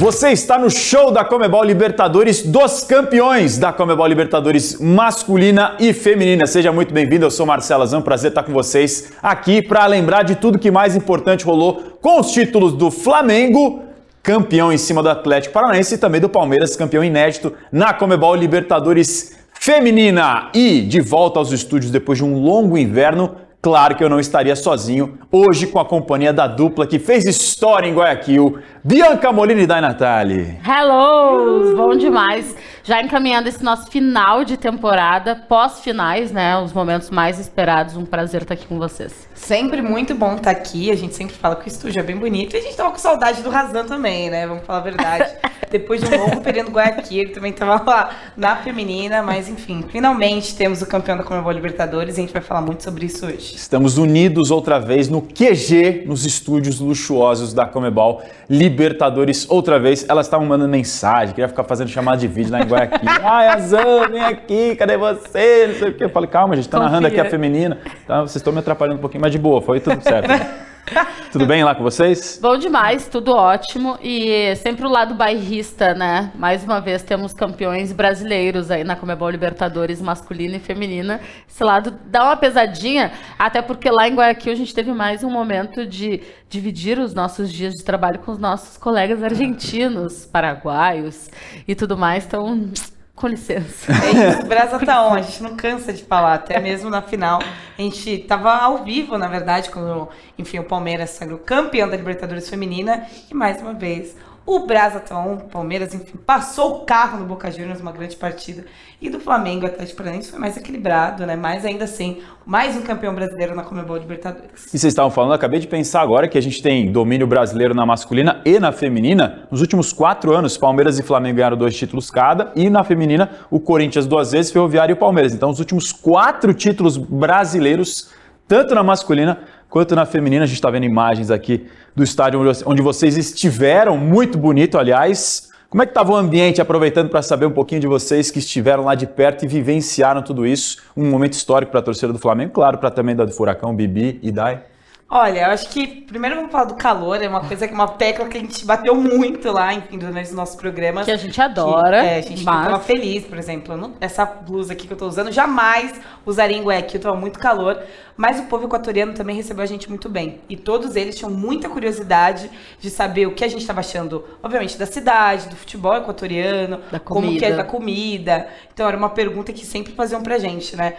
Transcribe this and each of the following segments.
Você está no show da Comebol Libertadores dos campeões da Comebol Libertadores masculina e feminina. Seja muito bem-vindo, eu sou Marcelo Azam, prazer estar com vocês aqui para lembrar de tudo que mais importante rolou com os títulos do Flamengo, campeão em cima do Atlético Paranaense e também do Palmeiras, campeão inédito na Comebol Libertadores feminina. E de volta aos estúdios depois de um longo inverno, Claro que eu não estaria sozinho, hoje com a companhia da dupla que fez história em Guayaquil, Bianca Molina e Dai Natali. Hello! Bom demais! Já encaminhando esse nosso final de temporada, pós-finais, né? Os momentos mais esperados. Um prazer estar aqui com vocês. Sempre muito bom estar aqui. A gente sempre fala que o estúdio é bem bonito. E a gente tava com saudade do Razan também, né? Vamos falar a verdade. Depois de um longo período Guayaquil, ele também tava lá na feminina. Mas enfim, finalmente temos o campeão da Comebol Libertadores e a gente vai falar muito sobre isso hoje. Estamos unidos outra vez no QG, nos estúdios luxuosos da Comebol Libertadores. Outra vez, elas estavam mandando mensagem, queria ficar fazendo chamada de vídeo lá em Guayaquil. Ai, Azan, vem aqui, cadê você? Não sei o quê. Eu falei, calma, a gente tá Confia. narrando aqui a feminina. Tá, vocês estão me atrapalhando um pouquinho, mas de boa, foi tudo certo. tudo bem lá com vocês? Bom demais, tudo ótimo. E sempre o lado bairrista, né? Mais uma vez temos campeões brasileiros aí na Comebol Libertadores masculina e feminina. Esse lado dá uma pesadinha, até porque lá em Guayaquil a gente teve mais um momento de dividir os nossos dias de trabalho com os nossos colegas argentinos, paraguaios e tudo mais. Então, com licença. É isso, Brasa tá on, a gente não cansa de falar, até mesmo na final. A gente tava ao vivo, na verdade, quando, enfim, o Palmeiras sagrou campeão da Libertadores Feminina. E mais uma vez, o on, Palmeiras, enfim, passou o carro no Boca Juniors, uma grande partida. E do Flamengo, Atlético Paranaense foi mais equilibrado, né? Mas ainda assim, mais um campeão brasileiro na Comebol Libertadores. E vocês estavam falando, acabei de pensar agora que a gente tem domínio brasileiro na masculina e na feminina. Nos últimos quatro anos, Palmeiras e Flamengo ganharam dois títulos cada, e na feminina, o Corinthians duas vezes, Ferroviário e o Palmeiras. Então, os últimos quatro títulos brasileiros, tanto na masculina quanto na feminina. A gente está vendo imagens aqui do estádio onde- vocês estiveram, muito bonito, aliás. Como é que estava o ambiente, aproveitando para saber um pouquinho de vocês que estiveram lá de perto e vivenciaram tudo isso? Um momento histórico para a torcida do Flamengo, claro, para também da do Furacão, Bibi e Dai. Olha, eu acho que primeiro vamos falar do calor, é uma coisa que uma tecla que a gente bateu muito lá, enfim, durante os nossos programas. Que a gente adora, Que, é, a gente mas- tava feliz, por exemplo. não- essa blusa aqui que eu tô usando, jamais usaria em Guayaquil, tava muito calor. Mas o povo equatoriano também recebeu a gente muito bem. E todos eles tinham muita curiosidade de saber o que a gente estava achando, obviamente, da cidade, do futebol equatoriano, Da como que é comida. da comida. Então era uma pergunta que sempre faziam pra gente, né?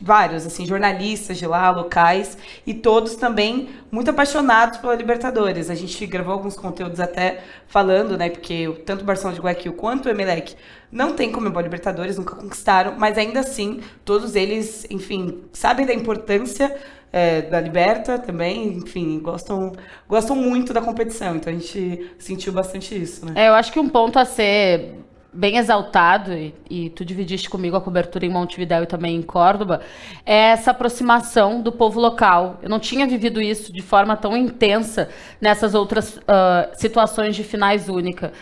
Vários, assim, jornalistas de lá, locais, e todos também muito apaixonados pela Libertadores. A gente gravou alguns conteúdos até falando, né? Porque tanto o Barcelona de Guayaquil quanto o Emelec não tem Comebol Libertadores, nunca conquistaram, mas ainda assim, todos eles, enfim, sabem da importância é, da Liberta também, enfim, gostam, gostam muito da competição. Então a gente sentiu bastante isso, né? É, eu acho que um ponto a ser bem exaltado, e, e tu dividiste comigo a cobertura em Montevidéu e também em Córdoba, é essa aproximação do povo local. Eu não tinha vivido isso de forma tão intensa nessas outras ah, situações de finais única.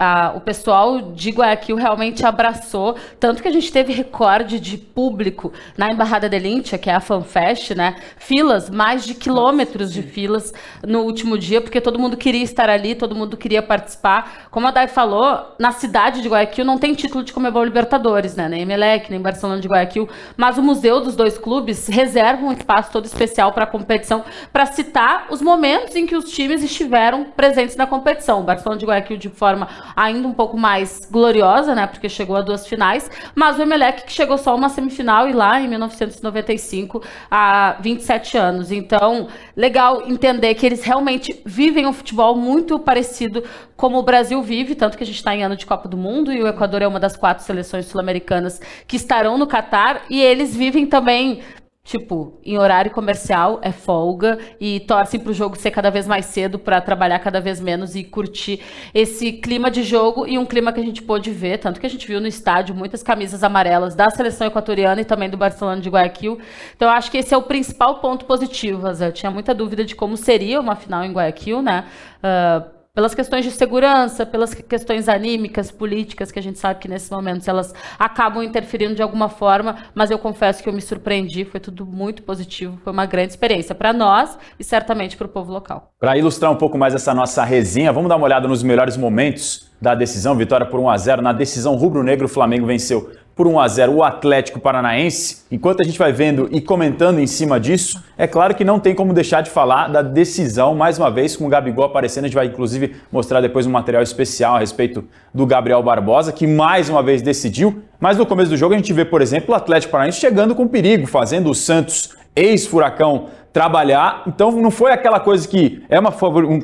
Ah, o pessoal de Guayaquil realmente abraçou, tanto que a gente teve recorde de público na Embaixada de Lintia, que é a FanFest, né? Filas, mais de quilômetros de filas no último dia, porque todo mundo queria estar ali, todo mundo queria participar. Como a Dai falou, na cidade de Guayaquil não tem título de Comebol Libertadores, né? Nem Emelec, nem Barcelona de Guayaquil, mas o museu dos dois clubes reserva um espaço todo especial para a competição, para citar os momentos em que os times estiveram presentes na competição. O Barcelona de Guayaquil de forma ainda um pouco mais gloriosa, né? Porque chegou a duas finais, mas o Emelec que chegou só a uma semifinal e lá em 1995, há 27 anos. Então, legal entender que eles realmente vivem um futebol muito parecido como o Brasil vive, tanto que a gente está em ano de Copa do Mundo e o Equador é uma das quatro seleções sul-americanas que estarão no Catar e eles vivem também tipo, em horário comercial é folga e torcem para o jogo ser cada vez mais cedo para trabalhar cada vez menos e curtir esse clima de jogo e um clima que a gente pôde ver, tanto que a gente viu no estádio muitas camisas amarelas da seleção equatoriana e também do Barcelona de Guayaquil. Então acho que esse é o principal ponto positivo, Eu tinha muita dúvida de como seria uma final em Guayaquil, né? Uh, pelas questões de segurança, pelas questões anímicas, políticas, que a gente sabe que nesses momentos elas acabam interferindo de alguma forma, mas eu confesso que eu me surpreendi, foi tudo muito positivo, foi uma grande experiência para nós e certamente para o povo local. Para ilustrar um pouco mais essa nossa resenha, vamos dar uma olhada nos melhores momentos da decisão, vitória por 1 a 0 na decisão rubro-negro, o Flamengo venceu por 1 a 0 o Atlético Paranaense. Enquanto a gente vai vendo e comentando em cima disso, é claro que não tem como deixar de falar da decisão, mais uma vez, com o Gabigol aparecendo. A gente vai inclusive mostrar depois um material especial a respeito do Gabriel Barbosa, que mais uma vez decidiu. Mas no começo do jogo a gente vê, por exemplo, o Atlético Paranaense chegando com perigo, fazendo o Santos, ex-furacão, trabalhar. Então não foi aquela coisa que é uma,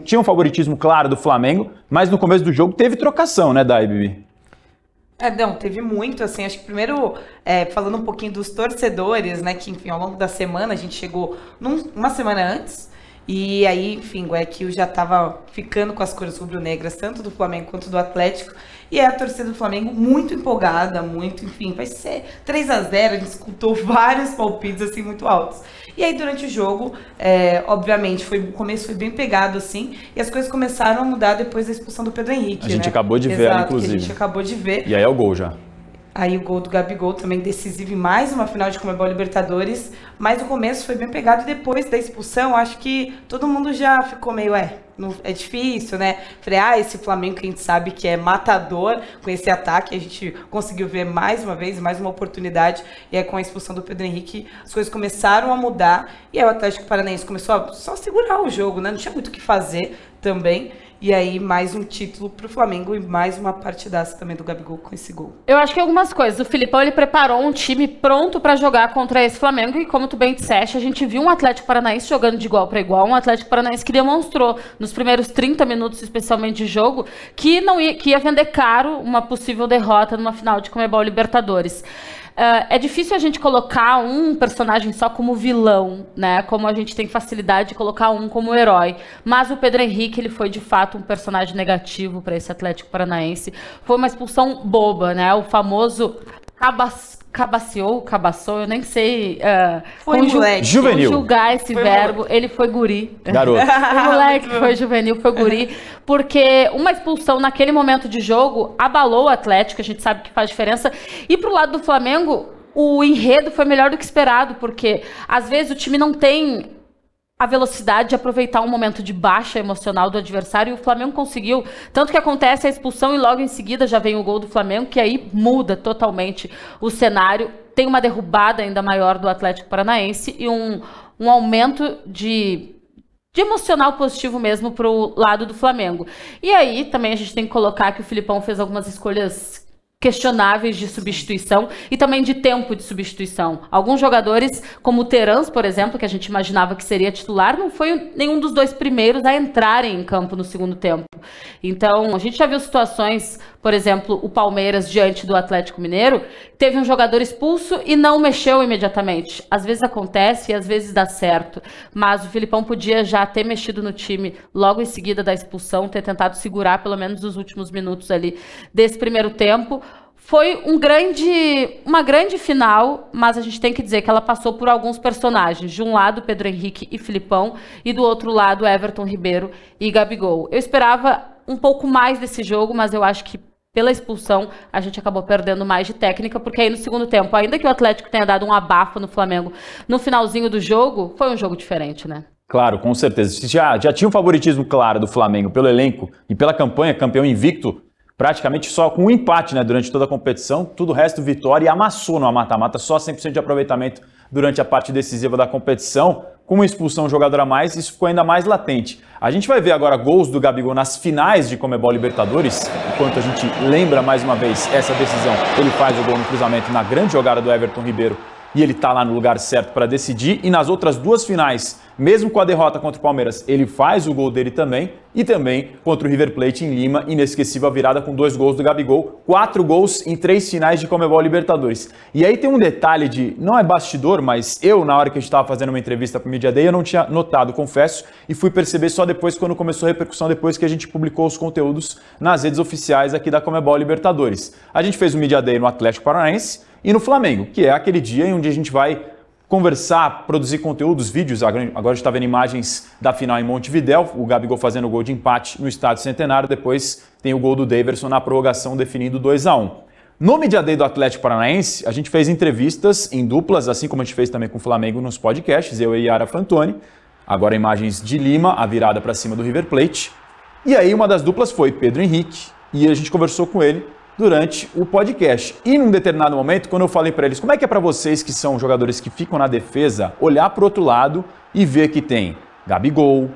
tinha um favoritismo claro do Flamengo, mas no começo do jogo teve trocação, né, Dai, Bibi? É, não, teve muito, assim, acho que primeiro, é, falando um pouquinho dos torcedores, né, que, enfim, ao longo da semana, a gente chegou num, uma semana antes, e aí, enfim, o Guayaquil já estava ficando com as cores rubro-negras, tanto do Flamengo quanto do Atlético, e é a torcida do Flamengo muito empolgada, muito, enfim, vai ser 3 a 0 a gente escutou vários palpites, assim, muito altos. E aí, durante o jogo, é, obviamente, foi, o começo foi bem pegado, assim, e as coisas começaram a mudar depois da expulsão do Pedro Henrique. A gente né? acabou de ver, Exato, inclusive. a gente acabou de ver. E aí é o gol já. Aí o gol do Gabigol também decisivo em mais uma final de Comebol Libertadores. Mas o começo foi bem pegado e depois da expulsão, acho que todo mundo já ficou meio, é, não, é difícil, né? Frear esse Flamengo que a gente sabe que é matador com esse ataque. A gente conseguiu ver mais uma vez, mais uma oportunidade. E aí com a expulsão do Pedro Henrique, as coisas começaram a mudar. E aí o Atlético Paranaense começou a só segurar o jogo, né? Não tinha muito o que fazer também. E aí, mais um título para o Flamengo e mais uma partidaça também do Gabigol com esse gol. Eu acho que algumas coisas. O Filipão ele preparou um time pronto para jogar contra esse Flamengo e, como tu bem disseste, a gente viu um Atlético Paranaense jogando de igual para igual, um Atlético Paranaense que demonstrou nos primeiros 30 minutos, especialmente de jogo, que não ia, que ia vender caro uma possível derrota numa final de Comebol Libertadores. Uh, é difícil a gente colocar um personagem só como vilão, né? Como a gente tem facilidade de colocar um como herói. Mas o Pedro Henrique, ele foi de fato um personagem negativo para esse Atlético Paranaense. Foi uma expulsão boba, né? O famoso cabas cabaciou, cabaçou, eu nem sei uh, foi conju moleque. juvenil. conjugar esse foi verbo. Moleque. Ele foi guri. Garoto. o moleque foi juvenil, foi guri. Porque uma expulsão naquele momento de jogo abalou o Atlético, a gente sabe que faz diferença. E pro lado do Flamengo, o enredo foi melhor do que esperado, porque às vezes o time não tem a velocidade de aproveitar um momento de baixa emocional do adversário e o Flamengo conseguiu. Tanto que acontece a expulsão e logo em seguida já vem o gol do Flamengo, que aí muda totalmente o cenário. Tem uma derrubada ainda maior do Atlético Paranaense e um, um aumento de de emocional positivo mesmo para o lado do Flamengo. E aí também a gente tem que colocar que o Filipão fez algumas escolhas questionáveis de substituição e também de tempo de substituição. Alguns jogadores, como o Terans, por exemplo, que a gente imaginava que seria titular, não foi nenhum dos dois primeiros a entrarem em campo no segundo tempo. Então, a gente já viu situações, por exemplo, o Palmeiras diante do Atlético Mineiro, teve um jogador expulso e não mexeu imediatamente. Às vezes acontece e às vezes dá certo, mas o Filipão podia já ter mexido no time logo em seguida da expulsão, ter tentado segurar pelo menos os últimos minutos ali desse primeiro tempo. Foi um grande, uma grande final, mas a gente tem que dizer que ela passou por alguns personagens. De um lado, Pedro Henrique e Filipão, e do outro lado, Everton Ribeiro e Gabigol. Eu esperava um pouco mais desse jogo, mas eu acho que pela expulsão, a gente acabou perdendo mais de técnica, porque aí no segundo tempo, ainda que o Atlético tenha dado um abafo no Flamengo no finalzinho do jogo, foi um jogo diferente, né? Claro, com certeza. Já, já tinha um favoritismo claro do Flamengo pelo elenco e pela campanha, campeão invicto, praticamente só com um empate né, durante toda a competição, tudo o resto vitória e amassou no mata-mata, só 100% de aproveitamento durante a parte decisiva da competição. Com uma expulsão um jogador a mais, isso ficou ainda mais latente. A gente vai ver agora gols do Gabigol nas finais de Comebol Libertadores, enquanto a gente lembra mais uma vez essa decisão. Ele faz o gol no cruzamento na grande jogada do Everton Ribeiro e ele está lá no lugar certo para decidir. E nas outras duas finais Mesmo com a derrota contra o Palmeiras, ele faz o gol dele também. E também contra o River Plate em Lima, inesquecível a virada com dois gols do Gabigol. Quatro gols em três finais de Comebol Libertadores. E aí tem um detalhe de, não é bastidor, mas eu, na hora que a gente estava fazendo uma entrevista para o Media Day, eu não tinha notado, confesso, e fui perceber só depois, quando começou a repercussão, depois que a gente publicou os conteúdos nas redes oficiais aqui da Comebol Libertadores. A gente fez o Media Day no Atlético Paranaense e no Flamengo, que é aquele dia em onde a gente vai conversar, produzir conteúdos, vídeos. Agora a gente está vendo imagens da final em Montevidéu, o Gabigol fazendo o gol de empate no Estádio Centenário, depois tem o gol do Daverson na prorrogação definindo 2 a 1 No Media Day do Atlético Paranaense, a gente fez entrevistas em duplas, assim como a gente fez também com o Flamengo nos podcasts, eu e Yara Fantoni. Agora imagens de Lima, a virada para cima do River Plate. E aí uma das duplas foi Pedro Henrique, e a gente conversou com ele durante o podcast. E num determinado momento, quando eu falei para eles como é que é para vocês que são jogadores que ficam na defesa, olhar para o outro lado e ver que tem Gabigol,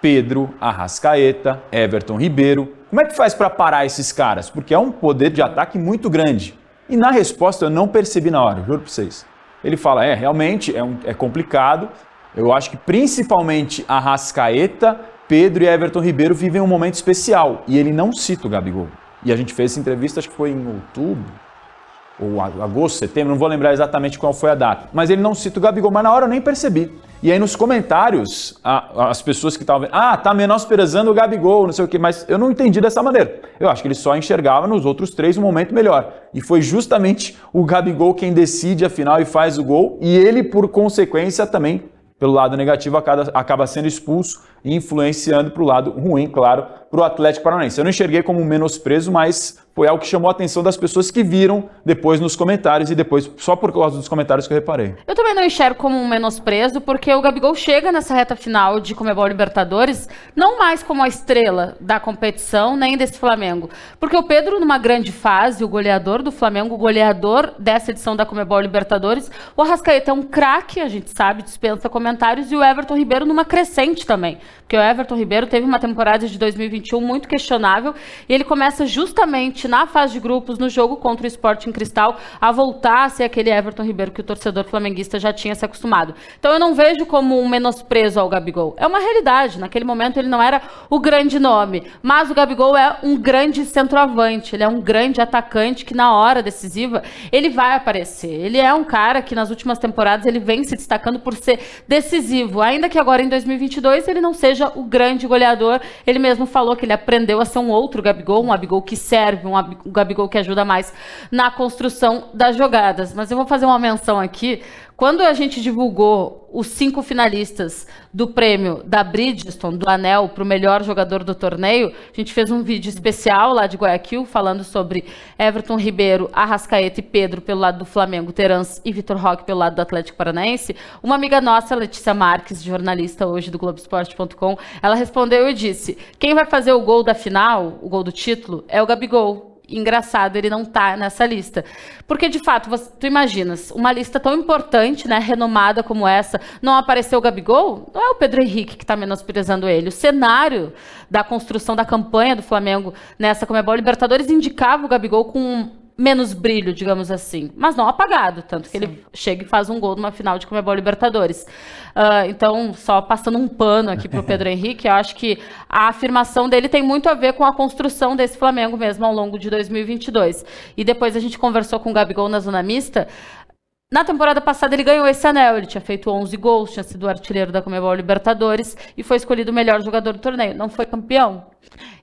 Pedro, Arrascaeta, Everton Ribeiro. Como é que faz para parar esses caras? Porque é um poder de ataque muito grande. E na resposta eu não percebi na hora, juro para vocês. Ele fala: é, realmente é, um, é complicado. Eu acho que principalmente Arrascaeta, Pedro e Everton Ribeiro vivem um momento especial. E ele não cita o Gabigol. E a gente fez essa entrevista, acho que foi em outubro, ou agosto, setembro, não vou lembrar exatamente qual foi a data. Mas ele não cita o Gabigol, mas na hora eu nem percebi. E aí nos comentários, a, as pessoas que estavam ah, tá menosprezando o Gabigol, não sei o quê, mas eu não entendi dessa maneira. Eu acho que ele só enxergava nos outros três um momento melhor. E foi justamente o Gabigol quem decide a final e faz o gol, e ele, por consequência, também, pelo lado negativo, acaba, acaba sendo expulso influenciando para o lado ruim, claro, para o Atlético Paranaense. Eu não enxerguei como um menosprezo, mas foi algo que chamou a atenção das pessoas que viram depois nos comentários e depois só por causa dos comentários que eu reparei. Eu também não enxergo como um menosprezo, porque o Gabigol chega nessa reta final de Comebol Libertadores não mais como a estrela da competição, nem desse Flamengo. Porque o Pedro, numa grande fase, o goleador do Flamengo, o goleador dessa edição da Comebol Libertadores, o Arrascaeta é um craque, a gente sabe, dispensa comentários, e o Everton Ribeiro numa crescente também. Porque o Everton Ribeiro teve uma temporada de 2021 muito questionável, e ele começa justamente na fase de grupos, no jogo contra o Sporting Cristal, a voltar a ser aquele Everton Ribeiro que o torcedor flamenguista já tinha se acostumado. Então eu não vejo como um menosprezo ao Gabigol. É uma realidade. Naquele momento ele não era o grande nome, mas o Gabigol é um grande centroavante, ele é um grande atacante que na hora decisiva ele vai aparecer. Ele é um cara que nas últimas temporadas ele vem se destacando por ser decisivo, ainda que agora em 2022 ele não seja o grande goleador. Ele mesmo falou que ele aprendeu a ser um outro Gabigol, um Gabigol que serve, um Gabigol que ajuda mais na construção das jogadas. Mas eu vou fazer uma menção aqui. Quando a gente divulgou os cinco finalistas do prêmio da Bridgestone, do Anel, para o melhor jogador do torneio, a gente fez um vídeo especial lá de Guayaquil, falando sobre Everton Ribeiro, Arrascaeta e Pedro pelo lado do Flamengo, Terans e Vitor Roque pelo lado do Atlético Paranaense. Uma amiga nossa, Letícia Marques, jornalista hoje do Globoesporte.com, ela respondeu e disse: quem vai fazer o gol da final, o gol do título, é o Gabigol engraçado ele não tá nessa lista. Porque, de fato, você, tu imaginas, uma lista tão importante, né, renomada como essa, não apareceu o Gabigol? Não é o Pedro Henrique que está menosprezando ele. O cenário da construção da campanha do Flamengo nessa Comebol Libertadores indicava o Gabigol com menos brilho, digamos assim, mas não apagado, tanto que Sim. ele chega e faz um gol numa final de Comebol Libertadores. Uh, então, só passando um pano aqui para o Pedro Henrique, eu acho que a afirmação dele tem muito a ver com a construção desse Flamengo mesmo ao longo de 2022. E depois a gente conversou com o Gabigol na zona mista. Na temporada passada ele ganhou esse anel, ele tinha feito 11 gols, tinha sido artilheiro da Comebol Libertadores e foi escolhido o melhor jogador do torneio. Não foi campeão,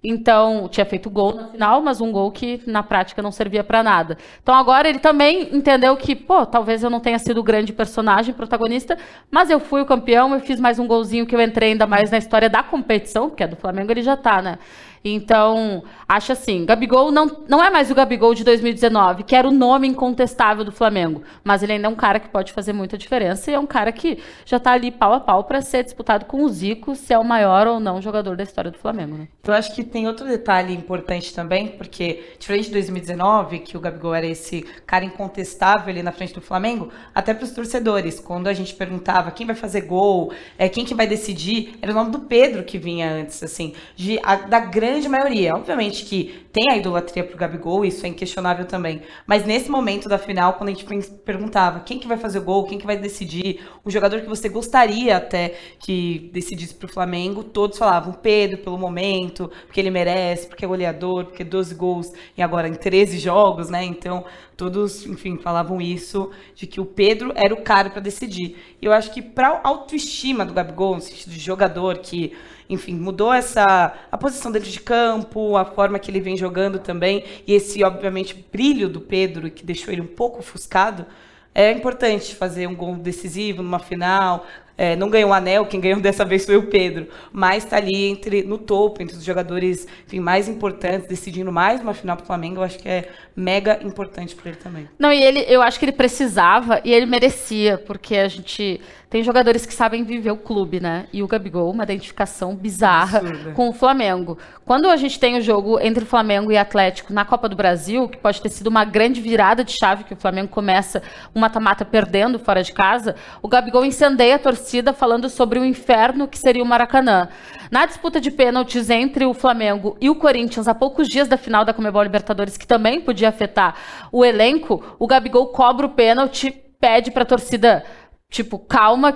então, tinha feito gol na final, mas um gol que na prática não servia para nada. Então, agora ele também entendeu que, pô, talvez eu não tenha sido o grande personagem, protagonista, mas eu fui o campeão, eu fiz mais um golzinho que eu entrei ainda mais na história da competição, porque é do Flamengo ele já tá, né? Então, acho assim, Gabigol não, não é mais o Gabigol de 2019, que era o nome incontestável do Flamengo, mas ele ainda é um cara que pode fazer muita diferença e é um cara que já está ali pau a pau para ser disputado com o Zico, se é o maior ou não jogador da história do Flamengo, né? Eu acho que tem outro detalhe importante também, porque diferente de 2019, que o Gabigol era esse cara incontestável ali na frente do Flamengo, até para os torcedores, quando a gente perguntava quem vai fazer gol, é, quem que vai decidir, era o nome do Pedro que vinha antes, assim, de, a, da grande maioria. Obviamente que tem a idolatria pro Gabigol, isso é inquestionável também. Mas nesse momento da final, quando a gente perguntava quem que vai fazer o gol, quem que vai decidir, o jogador que você gostaria até que decidisse pro Flamengo, todos falavam Pedro pelo momento, porque ele merece, porque é goleador, porque 12 gols e agora em 13 jogos, né? Então, todos, enfim, falavam isso de que o Pedro era o cara para decidir. E eu acho que para autoestima do Gabigol, no sentido de jogador que enfim, mudou essa a posição dentro de campo, a forma que ele vem jogando também, e esse, obviamente, brilho do Pedro, que deixou ele um pouco ofuscado, é importante fazer um gol decisivo numa final, é, não ganhou o anel, quem ganhou dessa vez foi o Pedro, mas está ali entre, no topo, entre os jogadores enfim, mais importantes, decidindo mais uma final para o Flamengo, eu acho que é mega importante para ele também. Não, e ele, eu acho que ele precisava e ele merecia, porque a gente tem jogadores que sabem viver o clube, né? E o Gabigol, uma identificação bizarra Absurda. com o Flamengo. Quando a gente tem o jogo entre Flamengo e Atlético na Copa do Brasil, que pode ter sido uma grande virada de chave, que o Flamengo começa um mata-mata perdendo fora de casa, o Gabigol incendeia a torcida falando sobre o inferno que seria o Maracanã. Na disputa de pênaltis entre o Flamengo e o Corinthians, há poucos dias da final da Comebol Libertadores, que também podia afetar o elenco, o Gabigol cobra o pênalti, pede para a torcida tipo, calma,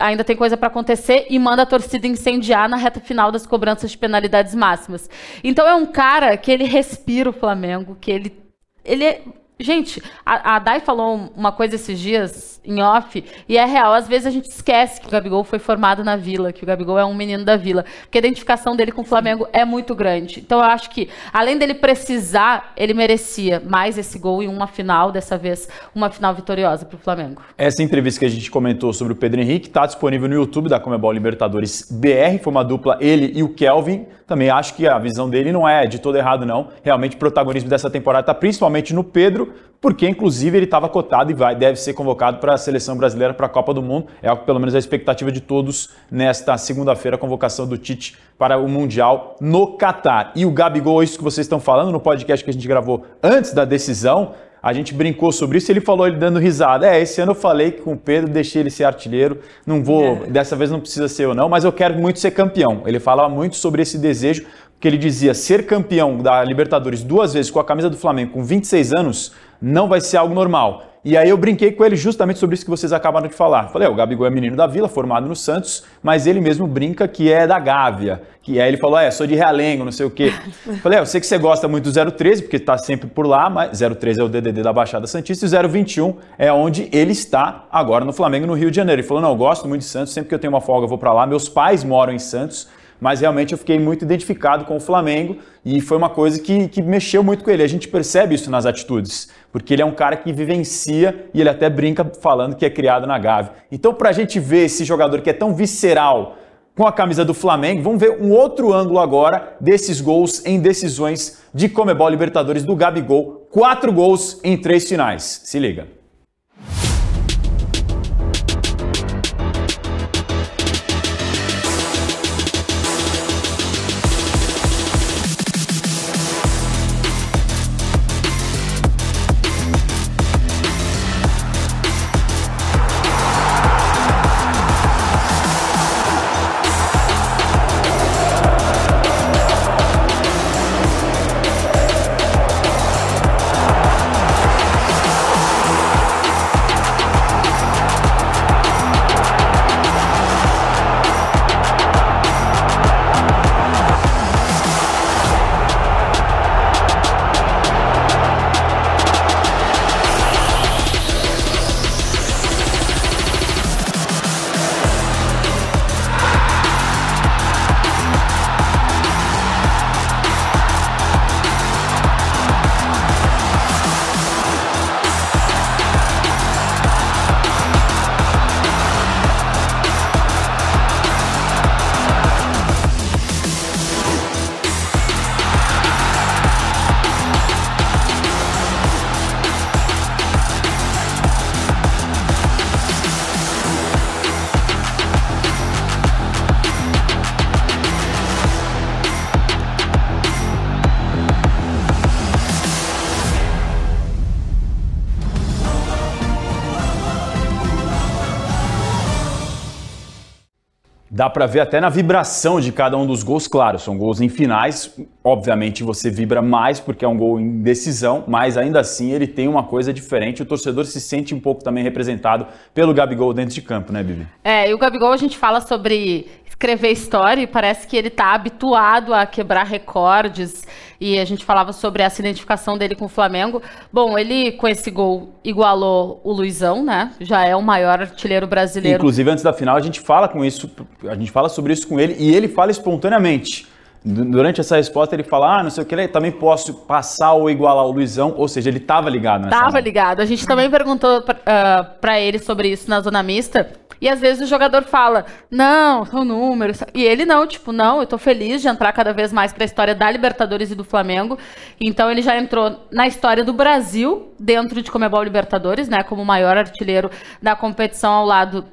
ainda tem coisa para acontecer e manda a torcida incendiar na reta final das cobranças de penalidades máximas. Então é um cara que ele respira o Flamengo, que ele ele é Gente, a, a Dai falou uma coisa esses dias em off, e é real. Às vezes a gente esquece que o Gabigol foi formado na vila, que o Gabigol é um menino da vila. Porque a identificação dele com o Flamengo é muito grande. Então eu acho que, além dele precisar, ele merecia mais esse gol em uma final, dessa vez, uma final vitoriosa para o Flamengo. Essa entrevista que a gente comentou sobre o Pedro Henrique está disponível no YouTube da Comebol Libertadores BR. Foi uma dupla, ele e o Kelvin. Também acho que a visão dele não é de todo errado, não. Realmente o protagonismo dessa temporada está principalmente no Pedro porque inclusive ele estava cotado e vai, deve ser convocado para a seleção brasileira para a Copa do Mundo. É pelo menos a expectativa de todos nesta segunda-feira, a convocação do Tite para o Mundial no Catar. E o Gabigol, isso que vocês estão falando no podcast que a gente gravou antes da decisão, a gente brincou sobre isso, ele falou ele dando risada. É, esse ano eu falei que com o Pedro deixei ele ser artilheiro, não vou, é. dessa vez não precisa ser eu não, mas eu quero muito ser campeão. Ele falava muito sobre esse desejo, que ele dizia ser campeão da Libertadores duas vezes com a camisa do Flamengo com 26 anos não vai ser algo normal. E aí eu brinquei com ele justamente sobre isso que vocês acabaram de falar. Falei, é, o Gabigol é menino da Vila, formado no Santos, mas ele mesmo brinca que é da Gávea. Que aí ele falou, é, sou de Realengo, não sei o quê. Falei, é, eu sei que você gosta muito do 013, porque está sempre por lá, mas 013 é o DDD da Baixada Santista e 021 é onde ele está agora no Flamengo, no Rio de Janeiro. Ele falou, não, eu gosto muito de Santos, sempre que eu tenho uma folga eu vou para lá. Meus pais moram em Santos, mas realmente eu fiquei muito identificado com o Flamengo e foi uma coisa que, que mexeu muito com ele. A gente percebe isso nas atitudes, porque ele é um cara que vivencia e ele até brinca falando que é criado na Gávea. Então, para a gente ver esse jogador que é tão visceral com a camisa do Flamengo, vamos ver um outro ângulo agora desses gols em decisões de Comebol Libertadores do Gabigol. Quatro gols em três finais. Se liga. Dá para ver até na vibração de cada um dos gols, claro, são gols em finais, obviamente você vibra mais porque é um gol em decisão, mas ainda assim ele tem uma coisa diferente, o torcedor se sente um pouco também representado pelo Gabigol dentro de campo, né, Bibi? É, e o Gabigol a gente fala sobre escrever história e parece que ele está habituado a quebrar recordes. E a gente falava sobre essa identificação dele com o Flamengo. Bom, ele com esse gol igualou o Luizão, né? Já é o maior artilheiro brasileiro. Inclusive, antes da final, a gente fala com isso, a gente fala sobre isso com ele e ele fala espontaneamente. Durante essa resposta, ele fala: Ah, não sei o que, também posso passar ou igualar o Luizão. Ou seja, ele estava ligado nessa. Estava ligado. A gente também perguntou para uh, ele sobre isso na zona mista. E às vezes o jogador fala, não, são números. E ele não, tipo, não, eu tô feliz de entrar cada vez mais para a história da Libertadores e do Flamengo. Então ele já entrou na história do Brasil, dentro de Comebol Libertadores, né, como o maior artilheiro da competição ao lado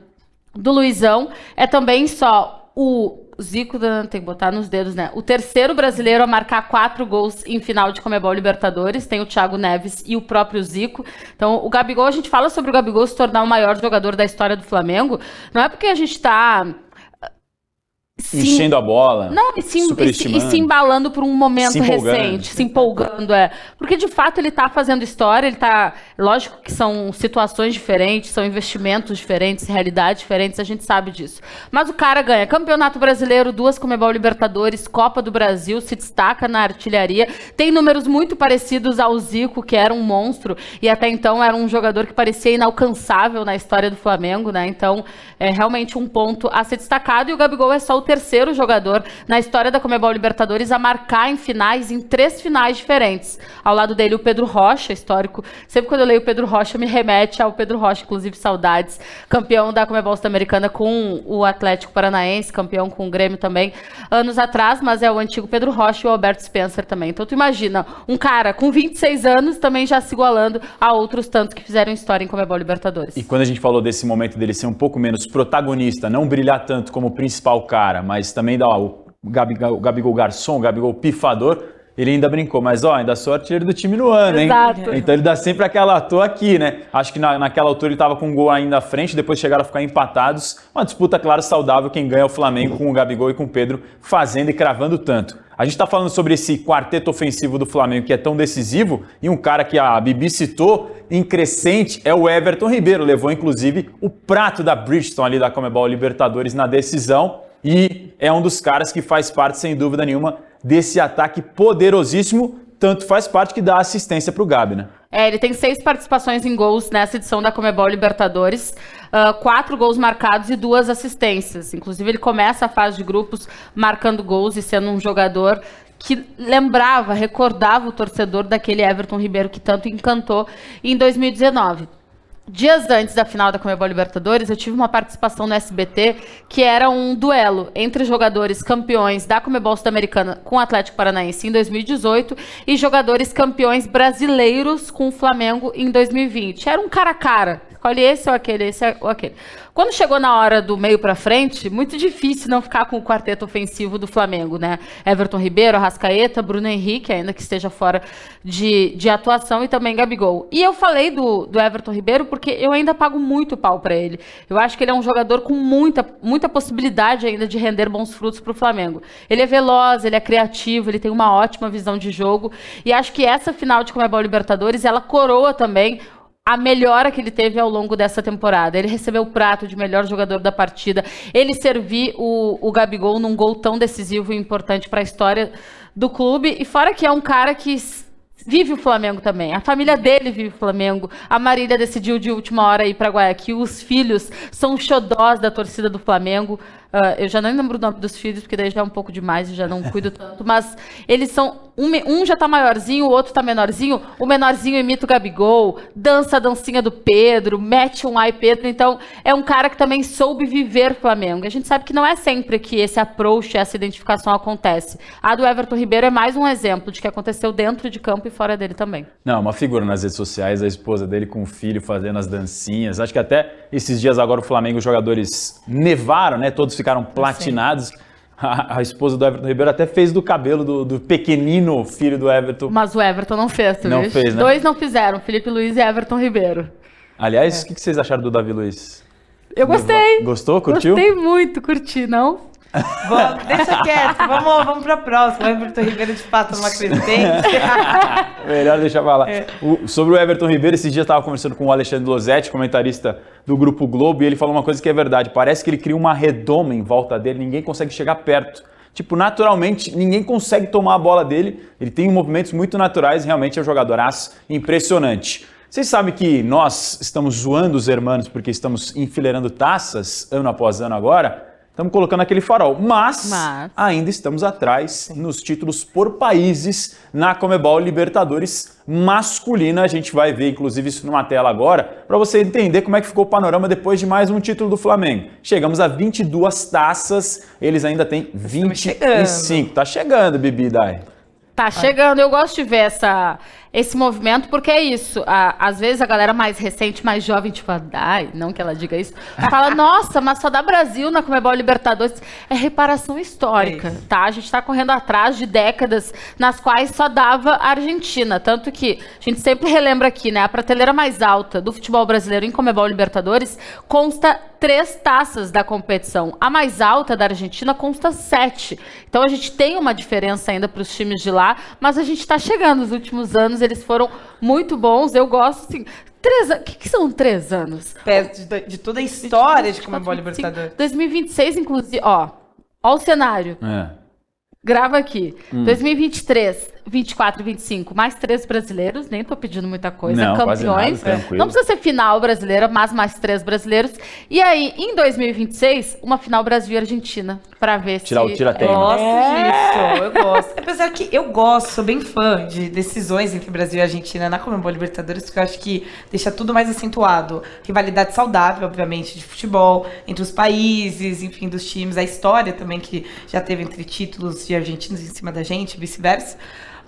do Luizão. É também só o Zico tem que botar nos dedos, né? O terceiro brasileiro a marcar quatro gols em final de Comebol Libertadores. Tem o Thiago Neves e o próprio Zico. Então, o Gabigol, a gente fala sobre o Gabigol se tornar o maior jogador da história do Flamengo. Não é porque a gente está se, enchendo a bola. Não, e se, e, se, e se embalando por um momento recente, se empolgando, é. Porque de fato ele está fazendo história, ele está. Lógico que são situações diferentes, são investimentos diferentes, realidades diferentes, a gente sabe disso. Mas o cara ganha Campeonato Brasileiro, duas Comebol Libertadores, Copa do Brasil, se destaca na artilharia, tem números muito parecidos ao Zico, que era um monstro, e até então era um jogador que parecia inalcançável na história do Flamengo, né? Então, é realmente um ponto a ser destacado, e o Gabigol é só o terceiro jogador na história da Comebol Libertadores a marcar em finais, em três finais diferentes. Ao lado dele, o Pedro Rocha, histórico. Sempre quando eu leio o Pedro Rocha, me remete ao Pedro Rocha, inclusive saudades. Campeão da Comebol Sul-Americana com o Atlético Paranaense, campeão com o Grêmio também, anos atrás, mas é o antigo Pedro Rocha e o Alberto Spencer também. Então tu imagina, um cara com 26 anos também já se igualando a outros tantos que fizeram história em Comebol Libertadores. E quando a gente falou desse momento dele ser um pouco menos protagonista, não brilhar tanto como principal cara, mas também dá o Gabigol, o Gabigol Garçom, o Gabigol Pifador, ele ainda brincou, mas ó, ainda sou artilheiro do time no ano, hein? Exato. Então ele dá sempre aquela, tô aqui, né? Acho que na, naquela altura ele tava com um gol ainda à frente, depois chegaram a ficar empatados. Uma disputa, claro, saudável, quem ganha é o Flamengo com o Gabigol e com o Pedro fazendo e cravando tanto. A gente está falando sobre esse quarteto ofensivo do Flamengo que é tão decisivo e um cara que a Bibi citou em crescente é o Everton Ribeiro. Levou inclusive o prato da Bridgestone ali da Comebol Libertadores na decisão e é um dos caras que faz parte, sem dúvida nenhuma, desse ataque poderosíssimo, tanto faz parte que dá assistência para o Gabi, né? É, ele tem seis participações em gols nessa edição da Comebol Libertadores, uh, quatro gols marcados e duas assistências. Inclusive, ele começa a fase de grupos marcando gols e sendo um jogador que lembrava, recordava o torcedor daquele Everton Ribeiro que tanto encantou em 2019 dias antes da final da Comebol Libertadores, eu tive uma participação no SBT que era um duelo entre jogadores campeões da Comebol Sul-Americana com o Atlético Paranaense em 2018 e jogadores campeões brasileiros com o Flamengo em 2020. Era um cara a cara. Escolhe esse ou aquele, esse ou aquele. Quando chegou na hora do meio para frente, muito difícil não ficar com o quarteto ofensivo do Flamengo, né? Everton Ribeiro, Arrascaeta, Bruno Henrique, ainda que esteja fora de, de atuação, e também Gabigol. E eu falei do, do Everton Ribeiro porque eu ainda pago muito pau para ele. Eu acho que ele é um jogador com muita, muita possibilidade ainda de render bons frutos para o Flamengo. Ele é veloz, ele é criativo, ele tem uma ótima visão de jogo, e acho que essa final de Comebol Libertadores, ela coroa também a melhora que ele teve ao longo dessa temporada. Ele recebeu o prato de melhor jogador da partida. Ele serviu o, o Gabigol num gol tão decisivo e importante para a história do clube. E fora que é um cara que vive o Flamengo também. A família dele vive o Flamengo. A Marília decidiu de última hora ir para Guayaquil. Os filhos são xodós da torcida do Flamengo. Uh, eu já não lembro o nome dos filhos, porque daí já é um pouco demais e já não cuido tanto. Mas eles são. Um, um já tá maiorzinho, o outro tá menorzinho. O menorzinho imita o Gabigol, dança a dancinha do Pedro, mete um ai Pedro. Então, é um cara que também soube viver Flamengo. A gente sabe que não é sempre que esse approach, essa identificação acontece. A do Everton Ribeiro é mais um exemplo de que aconteceu dentro de campo e fora dele também. Não, uma figura nas redes sociais, a esposa dele com o filho fazendo as dancinhas. Acho que até esses dias agora o Flamengo, os jogadores nevaram, né? Todos ficaram platinados. A, a, esposa do Everton Ribeiro até fez do cabelo do, do, pequenino filho do Everton. Mas o Everton não fez, tu Não fez, né? Dois não fizeram, Felipe Luiz e Everton Ribeiro. Aliás, é. o que vocês acharam do Davi Luiz? Eu gostei. Gostou? Curtiu? Gostei muito, curti, não? Vamos, deixa quieto, vamos, vamos pra próxima. O Everton Ribeiro de fato numa crescente. Melhor deixar pra lá. O- sobre o Everton Ribeiro, esses dias eu estava conversando com o Alexandre Losetti, comentarista do Grupo Globo, e ele falou uma coisa que é verdade. Parece que ele cria uma redoma em volta dele, ninguém consegue chegar perto. Tipo, naturalmente, ninguém consegue tomar a bola dele. Ele tem movimentos muito naturais, realmente é um jogadoraço impressionante. Vocês sabem que nós estamos zoando os hermanos porque estamos enfileirando taças ano após ano agora? Estamos colocando aquele farol, mas, Mas. ainda estamos atrás nos títulos por países na Comebol Libertadores masculina. A gente vai ver, inclusive, isso numa tela agora, para você entender como é que ficou o panorama depois de mais um título do Flamengo. Chegamos a 22 taças, eles ainda têm 25. Tá chegando, Bibi Dai. Tá chegando, eu gosto de ver essa, esse movimento, porque é isso. a- às vezes a galera mais recente, mais jovem, tipo, ai, não que ela diga isso, fala, nossa, mas só dá Brasil na Comebol Libertadores. É reparação histórica, É tá? A gente tá correndo atrás de décadas nas quais só dava a Argentina. Tanto que a gente sempre relembra aqui, né? A prateleira mais alta do futebol brasileiro em Comebol Libertadores consta três taças da competição. A mais alta da Argentina consta sete. Então a gente tem uma diferença ainda para os times de lá, mas a gente está chegando. Nos últimos anos eles foram muito bons. Eu gosto, assim. Três anos. O que, que são três anos? Perto de, de toda a história de Comebol Libertadores. 2026, inclusive, ó. Ó o cenário. É. Grava aqui. Hum. 2023, 24 e 25, mais três brasileiros. Nem tô pedindo muita coisa. Não, quase campeões. nada. Não precisa ser final brasileira, mas mais três brasileiros. E aí, em 2026, uma final Brasil e Argentina. Pra ver Tirar se. o tira-teima. Gosto É. disso, eu gosto. Apesar que eu gosto, sou bem fã de decisões entre Brasil e Argentina na Comebol Libertadores, porque eu acho que deixa tudo mais acentuado. Rivalidade saudável, obviamente, de futebol, entre os países, enfim, dos times, a história também que já teve entre títulos de argentinos em cima da gente, vice-versa.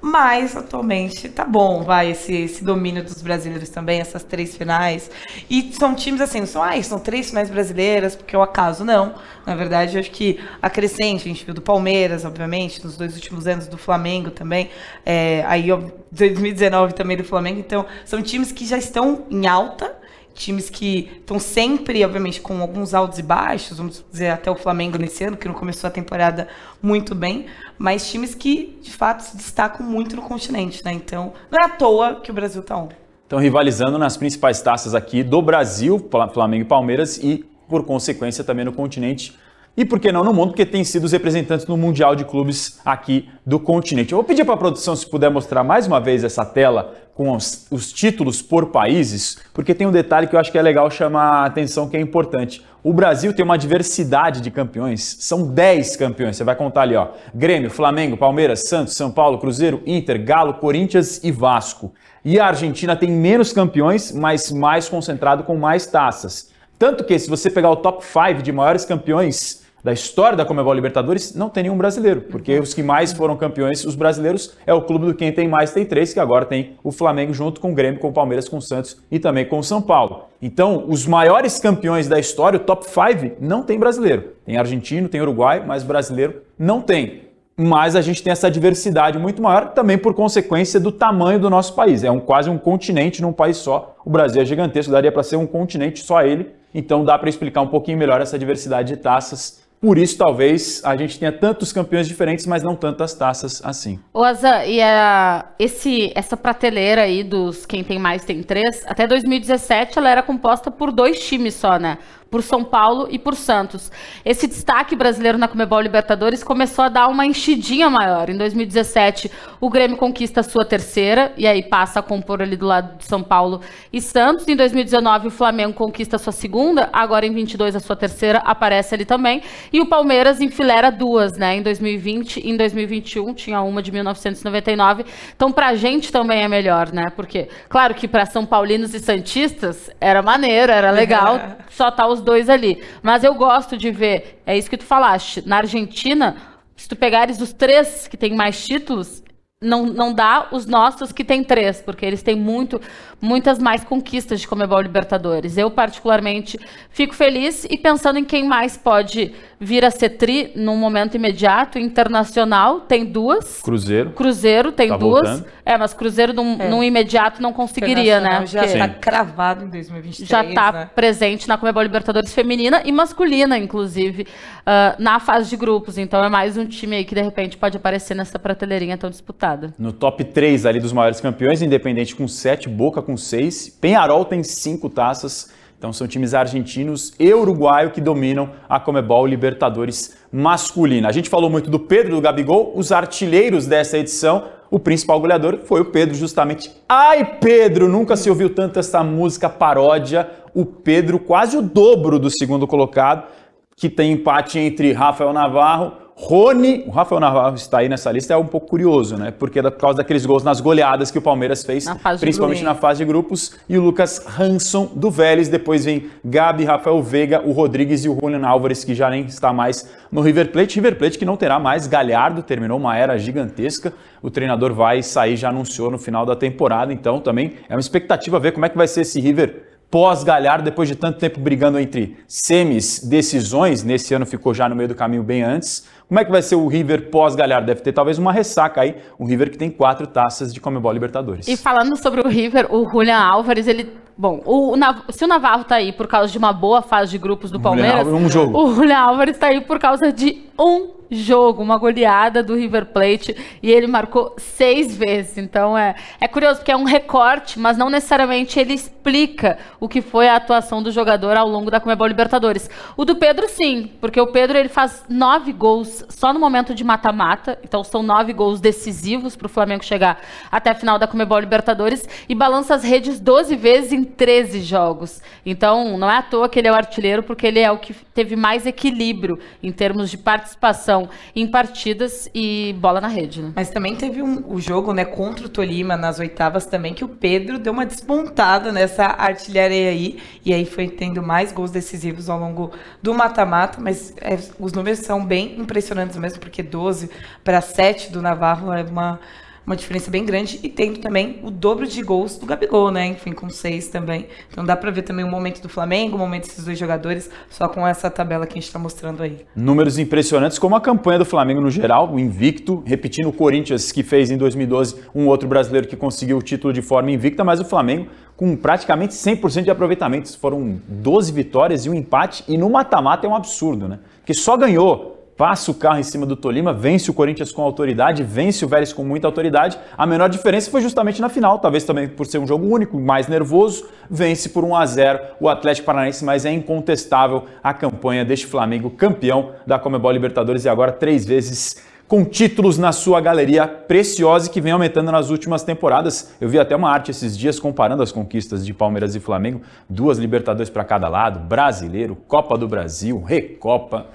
Mas, atualmente, tá bom, vai, esse, esse domínio dos brasileiros também, essas três finais. E são times assim, não são, ai, são três finais brasileiras, porque o acaso, não. Na verdade, eu acho que a crescente, a gente viu do Palmeiras, obviamente, nos dois últimos anos do Flamengo também. É, aí, ó, 2019 também do Flamengo. Então, são times que já estão em alta, times que estão sempre, obviamente, com alguns altos e baixos, vamos dizer, até o Flamengo nesse ano, que não começou a temporada muito bem, mas times que, de fato, se destacam muito no continente, né? Então, não é à toa que o Brasil tá on. Estão rivalizando nas principais taças aqui do Brasil, Fla- Flamengo e Palmeiras, e por consequência também no continente. E por que não no mundo? Porque tem sido os representantes no Mundial de Clubes aqui do continente. Eu vou pedir para a produção se puder mostrar mais uma vez essa tela com os, os títulos por países, porque tem um detalhe que eu acho que é legal chamar a atenção, que é importante. O Brasil tem uma diversidade de campeões, são 10 campeões, você vai contar ali, ó. Grêmio, Flamengo, Palmeiras, Santos, São Paulo, Cruzeiro, Inter, Galo, Corinthians e Vasco. E a Argentina tem menos campeões, mas mais concentrado com mais taças. Tanto que se você pegar o top 5 de maiores campeões da história da Comebol Libertadores, não tem nenhum brasileiro, porque os que mais foram campeões, os brasileiros, é o clube do quem tem mais, tem três, que agora tem o Flamengo junto com o Grêmio, com o Palmeiras, com o Santos e também com o São Paulo. Então, os maiores campeões da história, o top 5, não tem brasileiro. Tem argentino, tem uruguai, mas brasileiro não tem. Mas a gente tem essa diversidade muito maior, também por consequência do tamanho do nosso país. É um, quase um continente num país só. O Brasil é gigantesco, daria para ser um continente só ele. Então dá para explicar um pouquinho melhor essa diversidade de taças. Por isso, talvez, a gente tenha tantos campeões diferentes, mas não tantas taças assim. Ô, Azan, e a, esse, essa prateleira aí dos quem tem mais tem três, até 2017 ela era composta por dois times só, né? Por São Paulo e por Santos. Esse destaque brasileiro na Comebol Libertadores começou a dar uma enchidinha maior. Em 2017, o Grêmio conquista a sua terceira, e aí passa a compor ali do lado de São Paulo e Santos. Em 2019, o Flamengo conquista a sua segunda, agora em 22 a sua terceira aparece ali também. E o Palmeiras enfilera duas, né? Em 2020 e em 2021, tinha uma de 1999. Então, pra gente também é melhor, né? Porque, claro que para São Paulinos e Santistas era maneiro, era legal só tá os dois ali. Mas eu gosto de ver, é isso que tu falaste, na Argentina, se tu pegares os três que têm mais títulos, não, não dá os nossos que têm três, porque eles têm muito, muitas mais conquistas de Comebol Libertadores. Eu, particularmente, fico feliz e pensando em quem mais pode vir a ser tri num momento imediato. Internacional tem duas. Cruzeiro. Cruzeiro tem Tá duas. voltando. É, mas Cruzeiro num, É. num imediato não conseguiria, né? Já está cravado em 2023, já está né? presente na Comebol Libertadores feminina e masculina, inclusive, ah, na fase de grupos. Então é mais um time aí que de repente pode aparecer nessa prateleirinha tão disputada. No top 3 ali dos maiores campeões, Independente com 7, Boca com 6, Penharol tem 5 taças. Então são times argentinos e uruguaio que dominam a Comebol Libertadores masculina. A gente falou muito do Pedro, do Gabigol, os artilheiros dessa edição. O principal goleador foi o Pedro, justamente. Ai, Pedro! Nunca se ouviu tanto essa música paródia. O Pedro, quase o dobro do segundo colocado, que tem empate entre Rafael Navarro, Rony. O Rafael Navarro está aí nessa lista, é um pouco curioso, né? Porque é por causa daqueles gols nas goleadas que o Palmeiras fez, Na principalmente na fase de grupos. E o Lucas Hanson do Vélez. Depois vem Gabi, Rafael Veiga, o Rodrigues e o Julian Álvares, que já nem está mais no River Plate. River Plate que não terá mais Galhardo, terminou uma era gigantesca. O treinador vai sair, já anunciou no final da temporada. Então também é uma expectativa ver como é que vai ser esse River pós-Galhardo, depois de tanto tempo brigando entre semis, decisões, nesse ano ficou já no meio do caminho bem antes. Como é que vai ser o River pós-Galhardo? Deve ter talvez uma ressaca aí, o River que tem quatro taças de Comebol Libertadores. E falando sobre o River, o Julian Álvares, ele. Bom, o, Nav- se o Navarro tá aí por causa de uma boa fase de grupos do Palmeiras, um jogo. o Julian Álvares tá aí por causa de um jogo, uma goleada do River Plate, e ele marcou seis vezes. Então é, é curioso, porque é um recorte, mas não necessariamente ele explica o que foi a atuação do jogador ao longo da Comebol Libertadores. O do Pedro, sim, porque o Pedro ele faz nove gols só no momento de mata-mata, então são nove gols decisivos para o Flamengo chegar até a final da Comebol Libertadores e balança as redes 12 vezes em 13 jogos. Então, não é à toa que ele é o artilheiro, porque ele é o que teve mais equilíbrio em termos de participação em partidas e bola na rede. Né? Mas também teve um, o jogo, né, contra o Tolima nas oitavas também, que o Pedro deu uma despontada nessa artilharia aí. E aí foi tendo mais gols decisivos ao longo do mata-mata. Mas é, os números são bem impressionantes mesmo, porque 12 para 7 do Navarro é uma, uma diferença bem grande. E tendo também o dobro de gols do Gabigol, né? Enfim, com 6 também. Então dá para ver também o momento do Flamengo, o momento desses dois jogadores, só com essa tabela que a gente está mostrando aí. Números impressionantes, como a campanha do Flamengo no geral, o invicto, repetindo o Corinthians, que fez em 2012 um outro brasileiro que conseguiu o título de forma invicta, mas o Flamengo com praticamente 100% de aproveitamento. Foram 12 vitórias e um empate, e no mata-mata é um absurdo, né? Porque só ganhou. Passa o carro em cima do Tolima, vence o Corinthians com autoridade, vence o Vélez com muita autoridade. A menor diferença foi justamente na final, talvez também por ser um jogo único, mais nervoso, vence por 1 a 0 o Atlético Paranaense, mas é incontestável a campanha deste Flamengo, campeão da Comebol Libertadores e agora três vezes com títulos na sua galeria preciosa que vem aumentando nas últimas temporadas. Eu vi até uma arte esses dias comparando as conquistas de Palmeiras e Flamengo, duas Libertadores para cada lado, Brasileiro, Copa do Brasil, Recopa.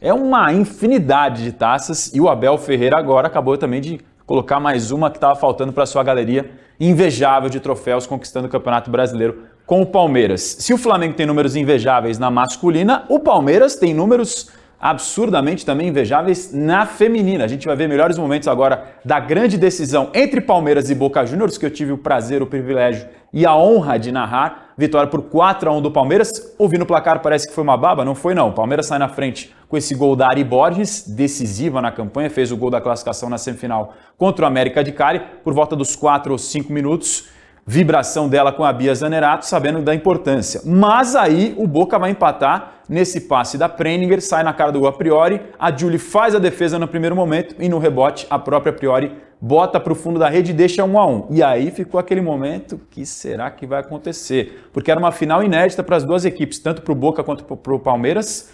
É uma infinidade de taças e o Abel Ferreira agora acabou também de colocar mais uma que estava faltando para sua galeria invejável de troféus conquistando o Campeonato Brasileiro com o Palmeiras. Se o Flamengo tem números invejáveis na masculina, o Palmeiras tem números absurdamente também invejáveis na feminina. A gente vai ver melhores momentos agora da grande decisão entre Palmeiras e Boca Juniors, que eu tive o prazer, o privilégio e a honra de narrar. Vitória por 4 a 1 do Palmeiras. Ouvindo o placar parece que foi uma baba, não foi não. O Palmeiras sai na frente com esse gol da Ari Borges, decisiva na campanha, fez o gol da classificação na semifinal contra o América de Cali por volta dos 4 ou 5 minutos vibração dela com a Bia Zanerato, sabendo da importância. Mas aí o Boca vai empatar nesse passe da Preninger, sai na cara do gol a Priori, a Julie faz a defesa no primeiro momento e no rebote a própria Priori bota para o fundo da rede e deixa um a um. E aí ficou aquele momento, que será que vai acontecer? Porque era uma final inédita para as duas equipes, tanto para o Boca quanto para o Palmeiras,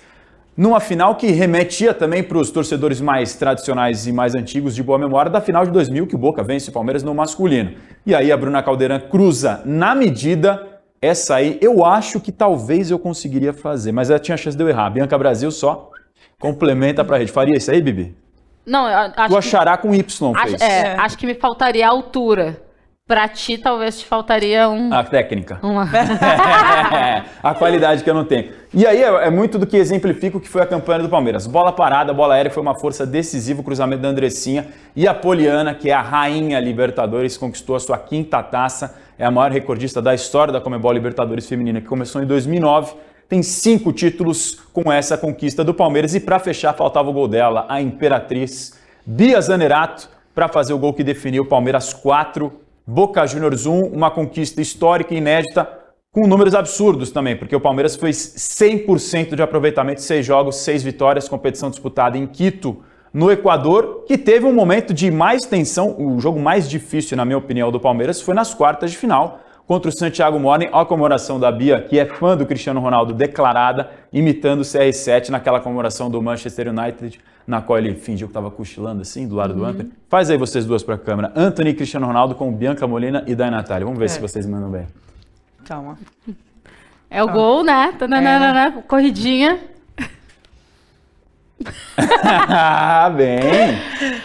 numa final que remetia também para os torcedores mais tradicionais e mais antigos de boa memória da final de 2000, que o Boca vence o Palmeiras no masculino. E aí a Bruna Caldeirão cruza na medida. Essa aí eu acho que talvez eu conseguiria fazer, mas ela tinha chance de eu errar. Bianca Brasil só complementa para a rede. Faria isso aí, Bibi? Não, eu acho Tu que- achará com Y Acho, fez. é, É. acho que me faltaria a altura. Pra ti, talvez te faltaria um. A técnica. uma- a qualidade que eu não tenho. E aí é, é muito do que exemplifica o que foi a campanha do Palmeiras. Bola parada, bola aérea foi uma força decisiva, o cruzamento da Andressinha. E a Poliana, que é a rainha Libertadores, conquistou a sua quinta taça. é a maior recordista da história da Comebol Libertadores Feminina, que começou em 2009. Tem cinco títulos com essa conquista do Palmeiras. E para fechar, faltava o gol dela, a Imperatriz Bia Zanerato, para fazer o gol que definiu o Palmeiras 4, Boca Juniors 1, uma conquista histórica e inédita, com números absurdos também, porque o Palmeiras fez 100% de aproveitamento, seis jogos, seis vitórias, competição disputada em Quito, no Equador, que teve um momento de mais tensão, o jogo mais difícil, na minha opinião, do Palmeiras foi nas quartas de final, contra o Santiago Morning, a comemoração da Bia, que é fã do Cristiano Ronaldo declarada, imitando o CR7 naquela comemoração do Manchester United, na qual ele fingiu que estava cochilando assim, do lado uhum. do Anthony. Faz aí vocês duas para a câmera. Anthony e Cristiano Ronaldo com Bianca Molina e Dai Natália. Vamos ver é. se vocês mandam bem. Calma. É o Calma. gol, né? É. Corridinha. bem,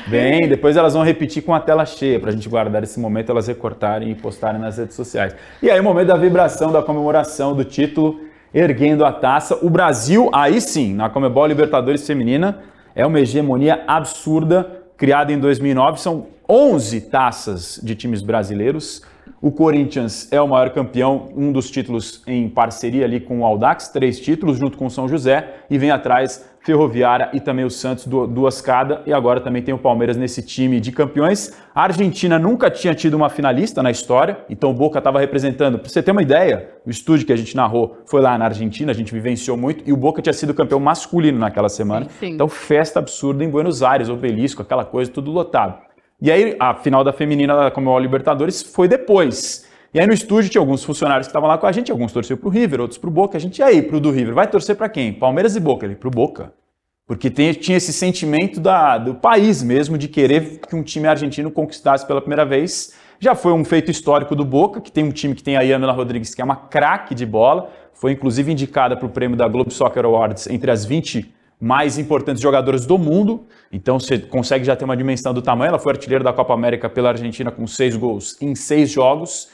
bem. Depois elas vão repetir com a tela cheia para a gente guardar esse momento, elas recortarem e postarem nas redes sociais. E aí o momento da vibração, da comemoração do título, erguendo a taça. O Brasil, aí sim, na Comebol Libertadores Feminina, é uma hegemonia absurda, criada em 2009. São 11 taças de times brasileiros. O Corinthians é o maior campeão, um dos títulos em parceria ali com o Audax, três títulos junto com o São José, e vem atrás Ferroviária e também o Santos, duas cada, e agora também tem o Palmeiras nesse time de campeões. A Argentina nunca tinha tido uma finalista na história, então o Boca estava representando. Para você ter uma ideia, o estúdio que a gente narrou foi lá na Argentina, a gente vivenciou muito, e o Boca tinha sido campeão masculino naquela semana. Sim, sim. Então, festa absurda em Buenos Aires, obelisco, aquela coisa, tudo lotado. E aí, a final da feminina da Comebol Libertadores foi depois. E aí no estúdio tinha alguns funcionários que estavam lá com a gente, alguns torceram pro River, outros pro Boca. A gente, e aí, pro do River, vai torcer para quem? Palmeiras e Boca. Ele, pro Boca. Porque tem, tinha esse sentimento da, do país mesmo de querer que um time argentino conquistasse pela primeira vez. Já foi um feito histórico do Boca, que tem um time que tem a Yamila Rodrigues, que é uma craque de bola. Foi inclusive indicada para o prêmio da Globe Soccer Awards entre as 20 mais importantes jogadoras do mundo. Então você consegue já ter uma dimensão do tamanho. Ela foi artilheira da Copa América pela Argentina com seis gols em seis jogos.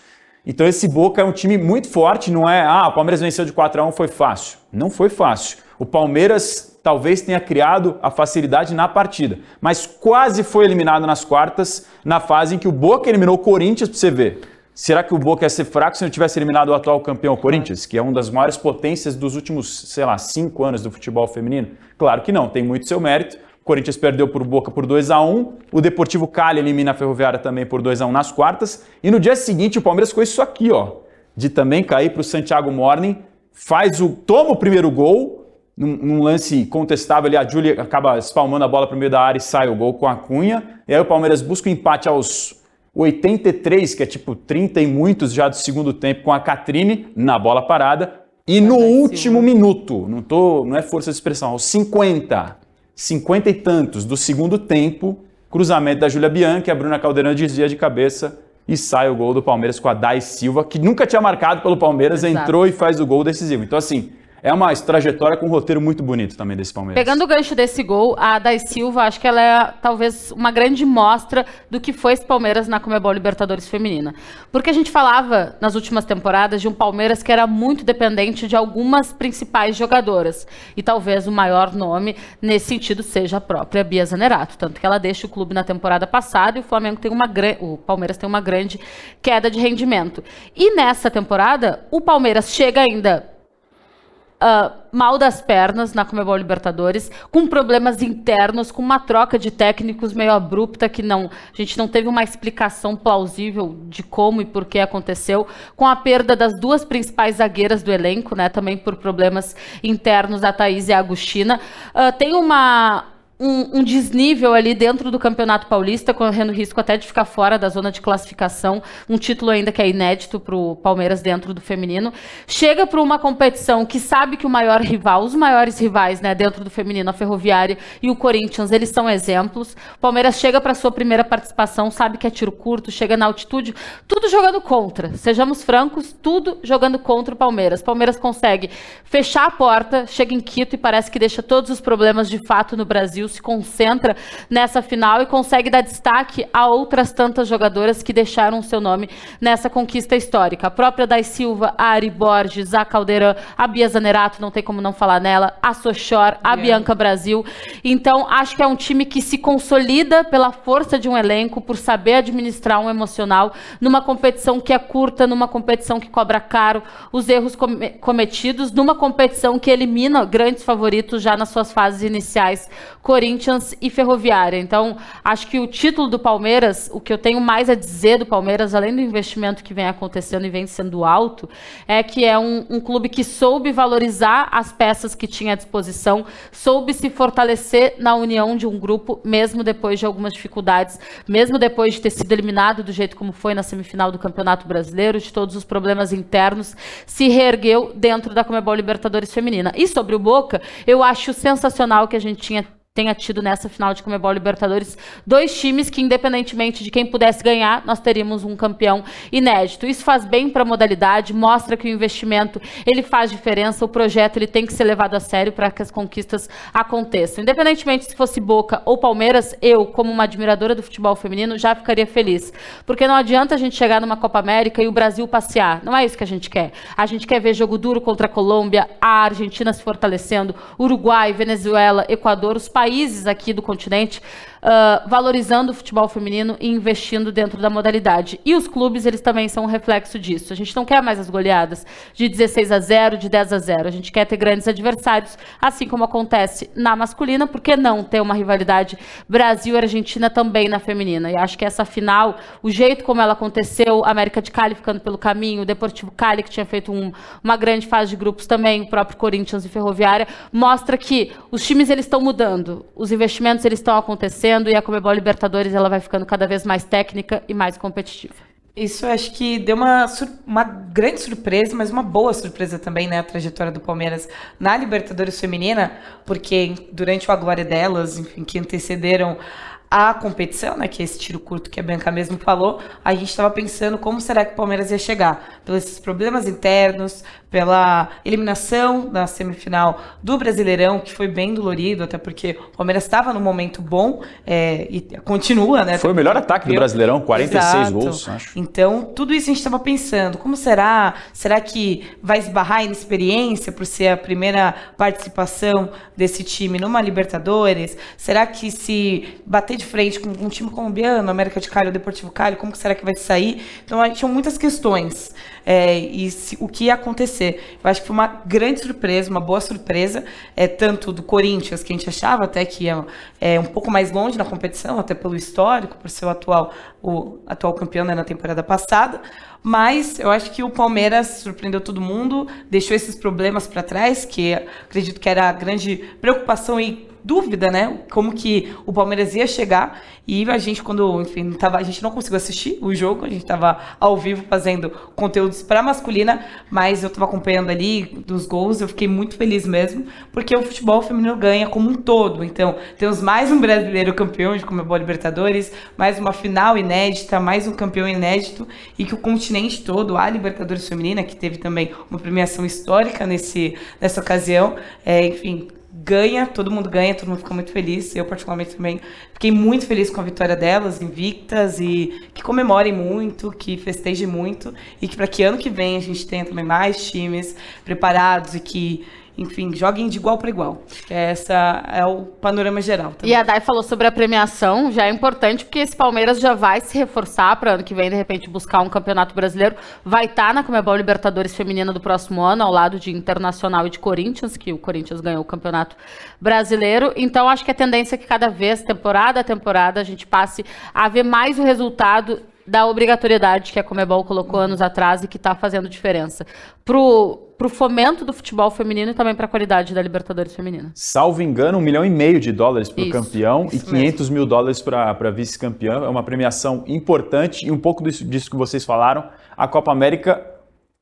Então esse Boca é um time muito forte, não é, ah, o Palmeiras venceu de 4 a 1 foi fácil. Não foi fácil. O Palmeiras talvez tenha criado a facilidade na partida, mas quase foi eliminado nas quartas, na fase em que o Boca eliminou o Corinthians, para você ver. Será que o Boca ia ser fraco se não tivesse eliminado o atual campeão Corinthians, que é uma das maiores potências dos últimos, sei lá, cinco anos do futebol feminino? Claro que não, tem muito seu mérito, Corinthians perdeu por Boca por 2 a 1 o Deportivo Cali elimina a Ferroviária também por 2 a 1 nas quartas, e no dia seguinte o Palmeiras com isso aqui, ó, de também cair para o Santiago Morning, faz o toma o primeiro gol, num, num, lance contestável ali, a Júlia acaba espalmando a bola para o meio da área e sai o gol com a Cunha, e aí o Palmeiras busca o empate aos 83, que é tipo 30 e muitos já do segundo tempo, com a Catrine na bola parada, e no último minuto, não, tô, não é força de expressão, aos 50, cinquenta e tantos do segundo tempo, cruzamento da Júlia Bianchi, a Bruna Caldeirão desvia de cabeça e sai o gol do Palmeiras com a Dai Silva, que nunca tinha marcado pelo Palmeiras, Exato. entrou e faz o gol decisivo. Então, assim, é uma trajetória com um roteiro muito bonito também desse Palmeiras. Pegando o gancho desse gol, a Dai Silva, acho que ela é talvez uma grande mostra do que foi esse Palmeiras na Comebol Libertadores Feminina. Porque a gente falava nas últimas temporadas de um Palmeiras que era muito dependente de algumas principais jogadoras. E talvez o maior nome nesse sentido seja a própria Bia Zanerato. Tanto que ela deixa o clube na temporada passada e o Flamengo tem uma o Palmeiras tem uma grande queda de rendimento. E nessa temporada, o Palmeiras chega ainda Uh, mal das pernas na Comebol Libertadores, com problemas internos, com uma troca de técnicos meio abrupta que não, a gente não teve uma explicação plausível de como e por que aconteceu, com a perda das duas principais zagueiras do elenco, né, também por problemas internos, a Thaís e a Agostina. Uh, tem uma um, um, desnível ali dentro do Campeonato Paulista, correndo risco até de ficar fora da zona de classificação, um título ainda que é inédito para o Palmeiras dentro do feminino. Chega para uma competição que sabe que o maior rival, os maiores rivais né, dentro do feminino, a Ferroviária e o Corinthians, eles são exemplos. Palmeiras chega para sua primeira participação, sabe que é tiro curto, chega na altitude, tudo jogando contra. Sejamos francos, tudo jogando contra o Palmeiras. Palmeiras consegue fechar a porta, chega em Quito e parece que deixa todos os problemas de fato no Brasil Brasil se concentra nessa final e consegue dar destaque a outras tantas jogadoras que deixaram seu nome nessa conquista histórica. A própria Dai Silva, a Ari Borges, a Caldeirão, a Bia Zanerato, não tem como não falar nela, a Sochor, a Bianca Brasil. Então, acho que é um time que se consolida pela força de um elenco, por saber administrar um emocional numa competição que é curta, numa competição que cobra caro os erros cometidos, numa competição que elimina grandes favoritos já nas suas fases iniciais, Corinthians e Ferroviária. Então, acho que o título do Palmeiras, o que eu tenho mais a dizer do Palmeiras, além do investimento que vem acontecendo e vem sendo alto, é que é um, um clube que soube valorizar as peças que tinha à disposição, soube se fortalecer na união de um grupo, mesmo depois de algumas dificuldades, mesmo depois de ter sido eliminado do jeito como foi na semifinal do Campeonato Brasileiro, de todos os problemas internos, se reergueu dentro da Comebol Libertadores Feminina. E sobre o Boca, eu acho sensacional que a gente tinha tenha tido nessa final de Comebol Libertadores dois times que, independentemente de quem pudesse ganhar, nós teríamos um campeão inédito. Isso faz bem para a modalidade, mostra que o investimento ele faz diferença, o projeto ele tem que ser levado a sério para que as conquistas aconteçam. Independentemente se fosse Boca ou Palmeiras, eu, como uma admiradora do futebol feminino, já ficaria feliz. Porque não adianta a gente chegar numa Copa América e o Brasil passear. Não é isso que a gente quer. A gente quer ver jogo duro contra a Colômbia, a Argentina se fortalecendo, Uruguai, Venezuela, Equador, os países países aqui do continente uh, valorizando o futebol feminino e investindo dentro da modalidade. E os clubes, eles também são um reflexo disso. A gente não quer mais as goleadas de 16 a 0, de 10 a 0. A gente quer ter grandes adversários, assim como acontece na masculina, por que não ter uma rivalidade Brasil-Argentina também na feminina? E acho que essa final, o jeito como ela aconteceu, a América de Cali ficando pelo caminho, o Deportivo Cali, que tinha feito um, uma grande fase de grupos também, o próprio Corinthians e Ferroviária, mostra que os times eles estão mudando, os investimentos eles estão acontecendo, crescendo e a Comebol Libertadores ela vai ficando cada vez mais técnica e mais competitiva. Isso acho que deu uma, uma grande surpresa, mas uma boa surpresa também, né? A trajetória do Palmeiras na Libertadores Feminina, porque durante A Glória delas, enfim, que antecederam a competição, né, que é esse tiro curto que a Bianca mesmo falou, a gente estava pensando como será que o Palmeiras ia chegar, pelos problemas internos, pela eliminação da semifinal do Brasileirão, que foi bem dolorido, até porque o Palmeiras estava num momento bom é, e continua, né? Foi o melhor ataque do Brasileirão, 46 Exato. gols, acho. Então, tudo isso a gente estava pensando, como será? Será que vai esbarrar em experiência por ser a primeira participação desse time numa Libertadores? Será que se bater de frente com um time colombiano, América de Cali ou Deportivo Cali, como será que vai sair? Então, a gente tinha muitas questões é, e se, o que ia acontecer. Eu acho que foi uma grande surpresa, uma boa surpresa, é, tanto do Corinthians, que a gente achava até que ia é, um pouco mais longe na competição, até pelo histórico, por ser o atual, o atual campeão né, na temporada passada, mas eu acho que o Palmeiras surpreendeu todo mundo, deixou esses problemas para trás, que acredito que era a grande preocupação e dúvida, né? Como que o Palmeiras ia chegar. E a gente, quando, enfim, tava, a gente não conseguiu assistir o jogo, a gente estava ao vivo fazendo conteúdos para masculina, mas eu estava acompanhando ali dos gols, eu fiquei muito feliz mesmo, porque o futebol feminino ganha como um todo. Então, temos mais um brasileiro campeão de Comebol Libertadores, mais uma final inédita, mais um campeão inédito, e que o continente todo, a Libertadores Feminina, que teve também uma premiação histórica nesse, nessa ocasião, é, enfim, ganha, todo mundo ganha, todo mundo fica muito feliz. Eu, particularmente, também fiquei muito feliz com a vitória delas, invictas, e que comemorem muito, que festejem muito, e que para que ano que vem a gente tenha também mais times preparados e que enfim, joguem de igual para igual. Essa é o panorama geral. Também. E a Dai falou sobre a premiação, já é importante porque esse Palmeiras já vai se reforçar para ano que vem, de repente, buscar um campeonato brasileiro. Vai estar tá na Comebol Libertadores Feminina do próximo ano, ao lado de Internacional e de Corinthians, que o Corinthians ganhou o campeonato brasileiro. Então, acho que a tendência é que cada vez, temporada a temporada, a gente passe a ver mais o resultado da obrigatoriedade que a Comebol colocou anos atrás e que está fazendo diferença. Pro para o fomento do futebol feminino e também para a qualidade da Libertadores feminina. Salvo engano, um milhão e meio de dólares para o campeão e 500 mesmo. mil dólares para vice-campeão. É uma premiação importante e um pouco disso, disso que vocês falaram. A Copa América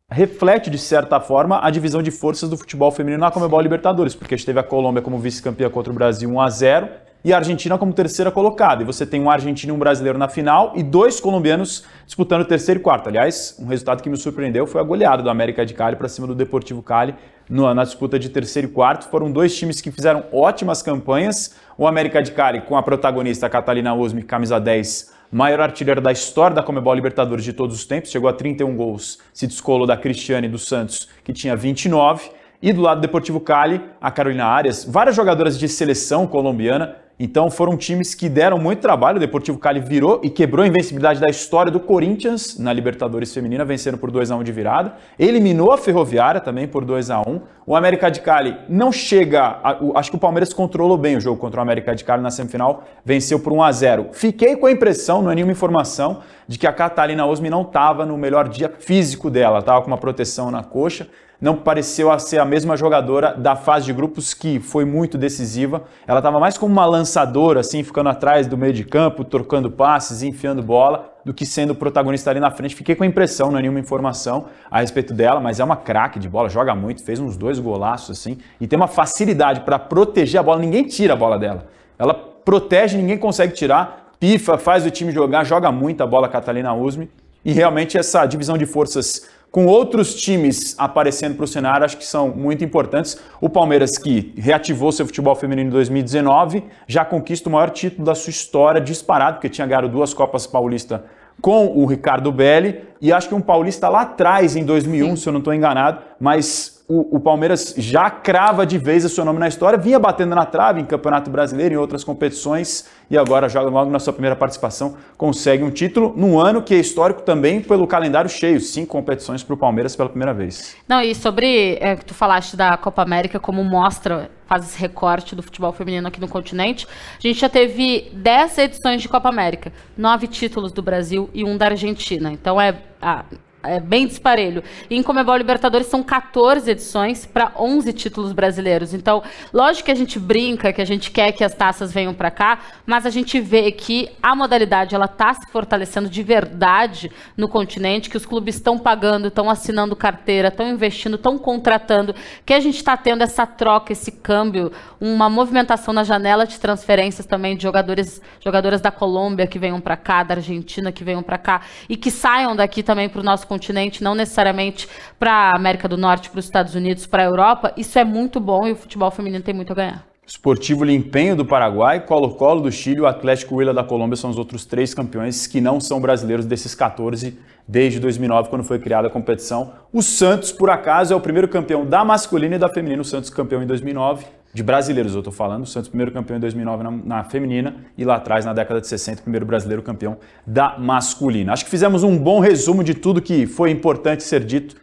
reflete, de certa forma, a divisão de forças do futebol feminino na Comebol Libertadores, porque a gente teve a Colômbia como vice-campeã contra o Brasil 1 a 0 e a Argentina como terceira colocada. E você tem um argentino e um brasileiro na final e dois colombianos disputando terceiro e quarto. Aliás, um resultado que me surpreendeu foi a goleada do América de Cali para cima do Deportivo Cali na disputa de terceiro e quarto. Foram dois times que fizeram ótimas campanhas. O América de Cali com a protagonista Catalina Osmi, camisa 10, maior artilheira da história da Comebol Libertadores de todos os tempos, chegou a 31 gols, se descolou da Cristiane dos Santos, que tinha 29. E do lado do Deportivo Cali, a Carolina Arias, várias jogadoras de seleção colombiana, então foram times que deram muito trabalho. O Deportivo Cali virou e quebrou a invencibilidade da história do Corinthians na Libertadores Feminina, vencendo por 2 a 1 de virada. Eliminou a Ferroviária também por 2 a 1. O América de Cali não chega, a, o, acho que o Palmeiras controlou bem o jogo contra o América de Cali na semifinal, venceu por 1 a 0. Fiquei com a impressão, não é nenhuma informação, de que a Catalina Osmi não estava no melhor dia físico dela, estava com uma proteção na coxa não pareceu a ser a mesma jogadora da fase de grupos que foi muito decisiva. Ela estava mais como uma lançadora, assim, ficando atrás do meio de campo, trocando passes, enfiando bola, do que sendo protagonista ali na frente. Fiquei com a impressão, não é nenhuma informação a respeito dela, mas é uma craque de bola, joga muito, fez uns dois golaços assim, e tem uma facilidade para proteger a bola. Ninguém tira a bola dela. Ela protege, ninguém consegue tirar, pifa, faz o time jogar, joga muito a bola Catalina Usme. E realmente essa divisão de forças com outros times aparecendo para o cenário, acho que são muito importantes. O Palmeiras, que reativou seu futebol feminino em 2019, já conquista o maior título da sua história disparado, porque tinha ganhado duas Copas Paulista com o Ricardo Belli, e acho que um paulista lá atrás, em 2001, Sim. se eu não estou enganado, mas o, o, Palmeiras já crava de vez o seu nome na história, vinha batendo na trave em Campeonato Brasileiro, em outras competições, e agora joga logo na sua primeira participação, consegue um título num ano que é histórico também pelo calendário cheio, cinco competições para o Palmeiras pela primeira vez. Não, e sobre é, que tu falaste da Copa América, como mostra, faz esse recorte do futebol feminino aqui no continente, a gente já teve dez edições de Copa América, nove títulos do Brasil e um da Argentina. Então é. A, é bem disparelho. E em Comebol Libertadores são 14 edições para 11 títulos brasileiros. Então, lógico que a gente brinca, que a gente quer que as taças venham para cá, mas a gente vê que a modalidade ela está se fortalecendo de verdade no continente, que os clubes estão pagando, estão assinando carteira, estão investindo, estão contratando, que a gente está tendo essa troca, esse câmbio, uma movimentação na janela de transferências também de jogadores, jogadoras da Colômbia que venham para cá, da Argentina que venham para cá e que saiam daqui também para o nosso continente, não necessariamente para a América do Norte, para os Estados Unidos, para a Europa, isso é muito bom e o futebol feminino tem muito a ganhar. Esportivo Limpenho do Paraguai, Colo-Colo do Chile o Atlético Huila da Colômbia são os outros três campeões que não são brasileiros desses 14 desde 2009, quando foi criada a competição. O Santos, por acaso, é o primeiro campeão da masculina e da feminina. O Santos campeão em 2009, de brasileiros eu estou falando. O Santos, primeiro campeão em 2009 na, na, feminina e lá atrás, na década de 60, primeiro brasileiro campeão da masculina. Acho que fizemos um bom resumo de tudo que foi importante ser dito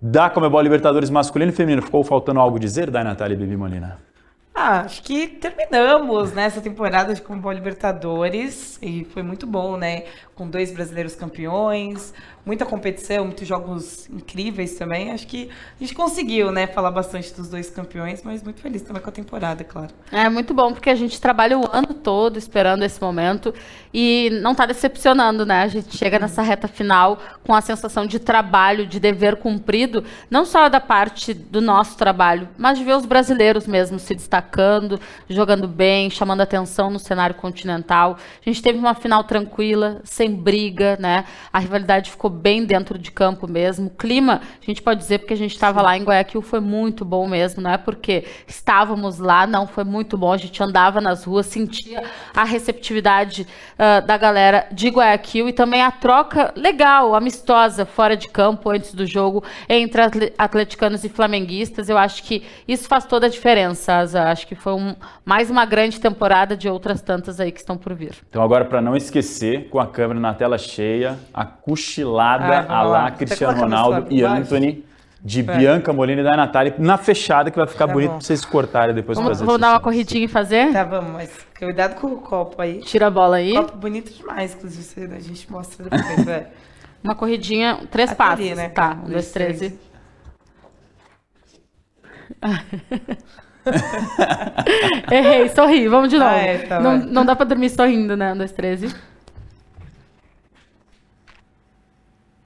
da Comebol Libertadores masculino e feminino. Ficou faltando algo dizer, da Natália Bibi Molina? Ah, acho que terminamos nessa né, temporada de Comebol Libertadores e foi muito bom, né? Com dois brasileiros campeões, muita competição, muitos jogos incríveis também. Acho que a gente conseguiu, né, falar bastante dos dois campeões, mas muito feliz também com a temporada, claro. É muito bom porque a gente trabalha o ano todo esperando esse momento e não está decepcionando, né? A gente chega nessa reta final com a sensação de trabalho, de dever cumprido, não só da parte do nosso trabalho, mas de ver os brasileiros mesmo se destacando, jogando bem, chamando atenção no cenário continental. A gente teve uma final tranquila, sem briga, né? A rivalidade ficou bem dentro de campo mesmo. O clima, a gente pode dizer porque a gente estava lá em Guayaquil, foi muito bom mesmo, não é porque estávamos lá, não, foi muito bom. A gente andava nas ruas, sentia a receptividade uh, da galera de Guayaquil e também a troca legal, amistosa, fora de campo, antes do jogo, entre atleticanos e flamenguistas. Eu acho que isso faz toda a diferença, Asa. Acho que foi um, mais uma grande temporada de outras tantas aí que estão por vir. Então, agora, para não esquecer, com a câmera na tela cheia, a cochilada ah, a lá Cristiano Ronaldo e Anthony. De é. Bianca Molina e da Natália, na fechada, que vai ficar tá bonito bom. pra vocês cortarem depois vamos, fazer Vamos dar uma corridinha e fazer? Tá, vamos, mas cuidado com o copo aí. Tira a bola aí. Copo bonito demais, inclusive, a gente mostra depois, é. Uma corridinha, três Até passos. Né? Tá, um, dois, três e... Errei, sorri, vamos de novo. Ah, é, tá não, não dá pra dormir sorrindo, né? Um, dois, três e...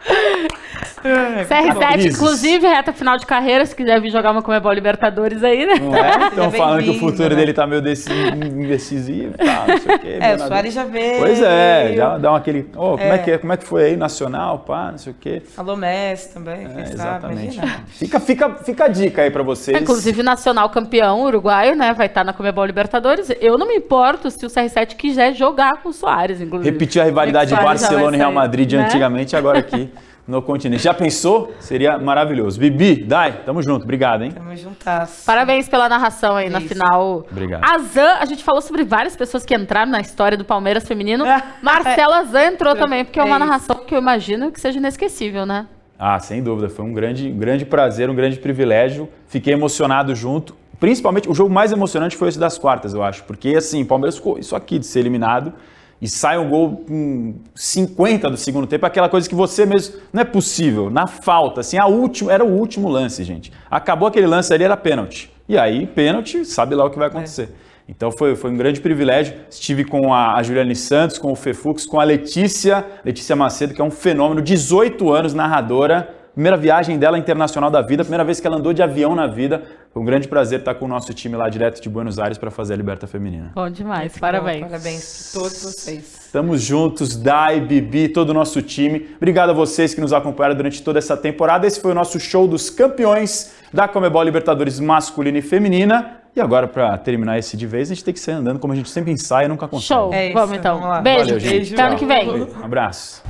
CR7, Crises. inclusive, reta final de carreira, se quiser vir jogar uma Comebol Libertadores aí, né? Não é? Estão falando que o futuro né? dele tá meio deci- indecisivo tal, não sei o quê. É, o. Soares já veio. Pois é, já dá um aquele. Ô, como é. É. que é? Como é que foi aí? Nacional, pá, não sei o quê. Alô, Messi também, quem É, sabe, exatamente. imagina. Fica, fica, fica a dica aí pra vocês. Inclusive, Nacional campeão uruguaio, né? Vai estar na Comebol Libertadores. Eu não me importo se o CR7 quiser jogar com o Soares, inclusive. Repetir a rivalidade de Barcelona e Real sair, Madrid de né? antigamente, agora aqui no continente. Já pensou? Seria maravilhoso. Bibi, Dai, tamo junto. Obrigado, hein? Tamo juntas. Parabéns pela narração aí na Isso. final. Obrigado. A Zan, a gente falou sobre várias pessoas que entraram na história do Palmeiras feminino. É. Marcela Azan entrou também, porque é uma É narração que eu imagino que seja inesquecível, né? Ah, sem dúvida. Foi um grande, um grande prazer, um grande privilégio. Fiquei emocionado junto. Principalmente, o jogo mais emocionante foi esse das quartas, eu acho. Porque, assim, o Palmeiras ficou isso aqui de ser eliminado e sai um gol com 50 do segundo tempo, aquela coisa que você mesmo. Não é possível. Na falta, assim, a última, era o último lance, gente. Acabou aquele lance ali, era pênalti. E aí, pênalti, sabe lá o que vai acontecer. Então foi, foi um grande privilégio. Estive com a, a Juliane Santos, com o Fefux, com a Letícia, Letícia Macedo, que é um fenômeno, 18 anos, narradora. Primeira viagem dela internacional da vida, primeira vez que ela andou de avião na vida. Foi um grande prazer estar com o nosso time lá direto de Buenos Aires para fazer a Liberta Feminina. Bom demais, Bom, parabéns. Parabéns a todos vocês. Estamos juntos, Dai, Bibi, todo o nosso time. Obrigado a vocês que nos acompanharam durante toda essa temporada. Esse foi o nosso show dos campeões da Comebol Libertadores masculina e feminina. E agora, para terminar esse de vez, a gente tem que sair andando como a gente sempre ensaia e nunca consegue. Show. É isso, vamos então. vamos lá. Beijo. Valeu, gente. Até ano que vem. Um abraço.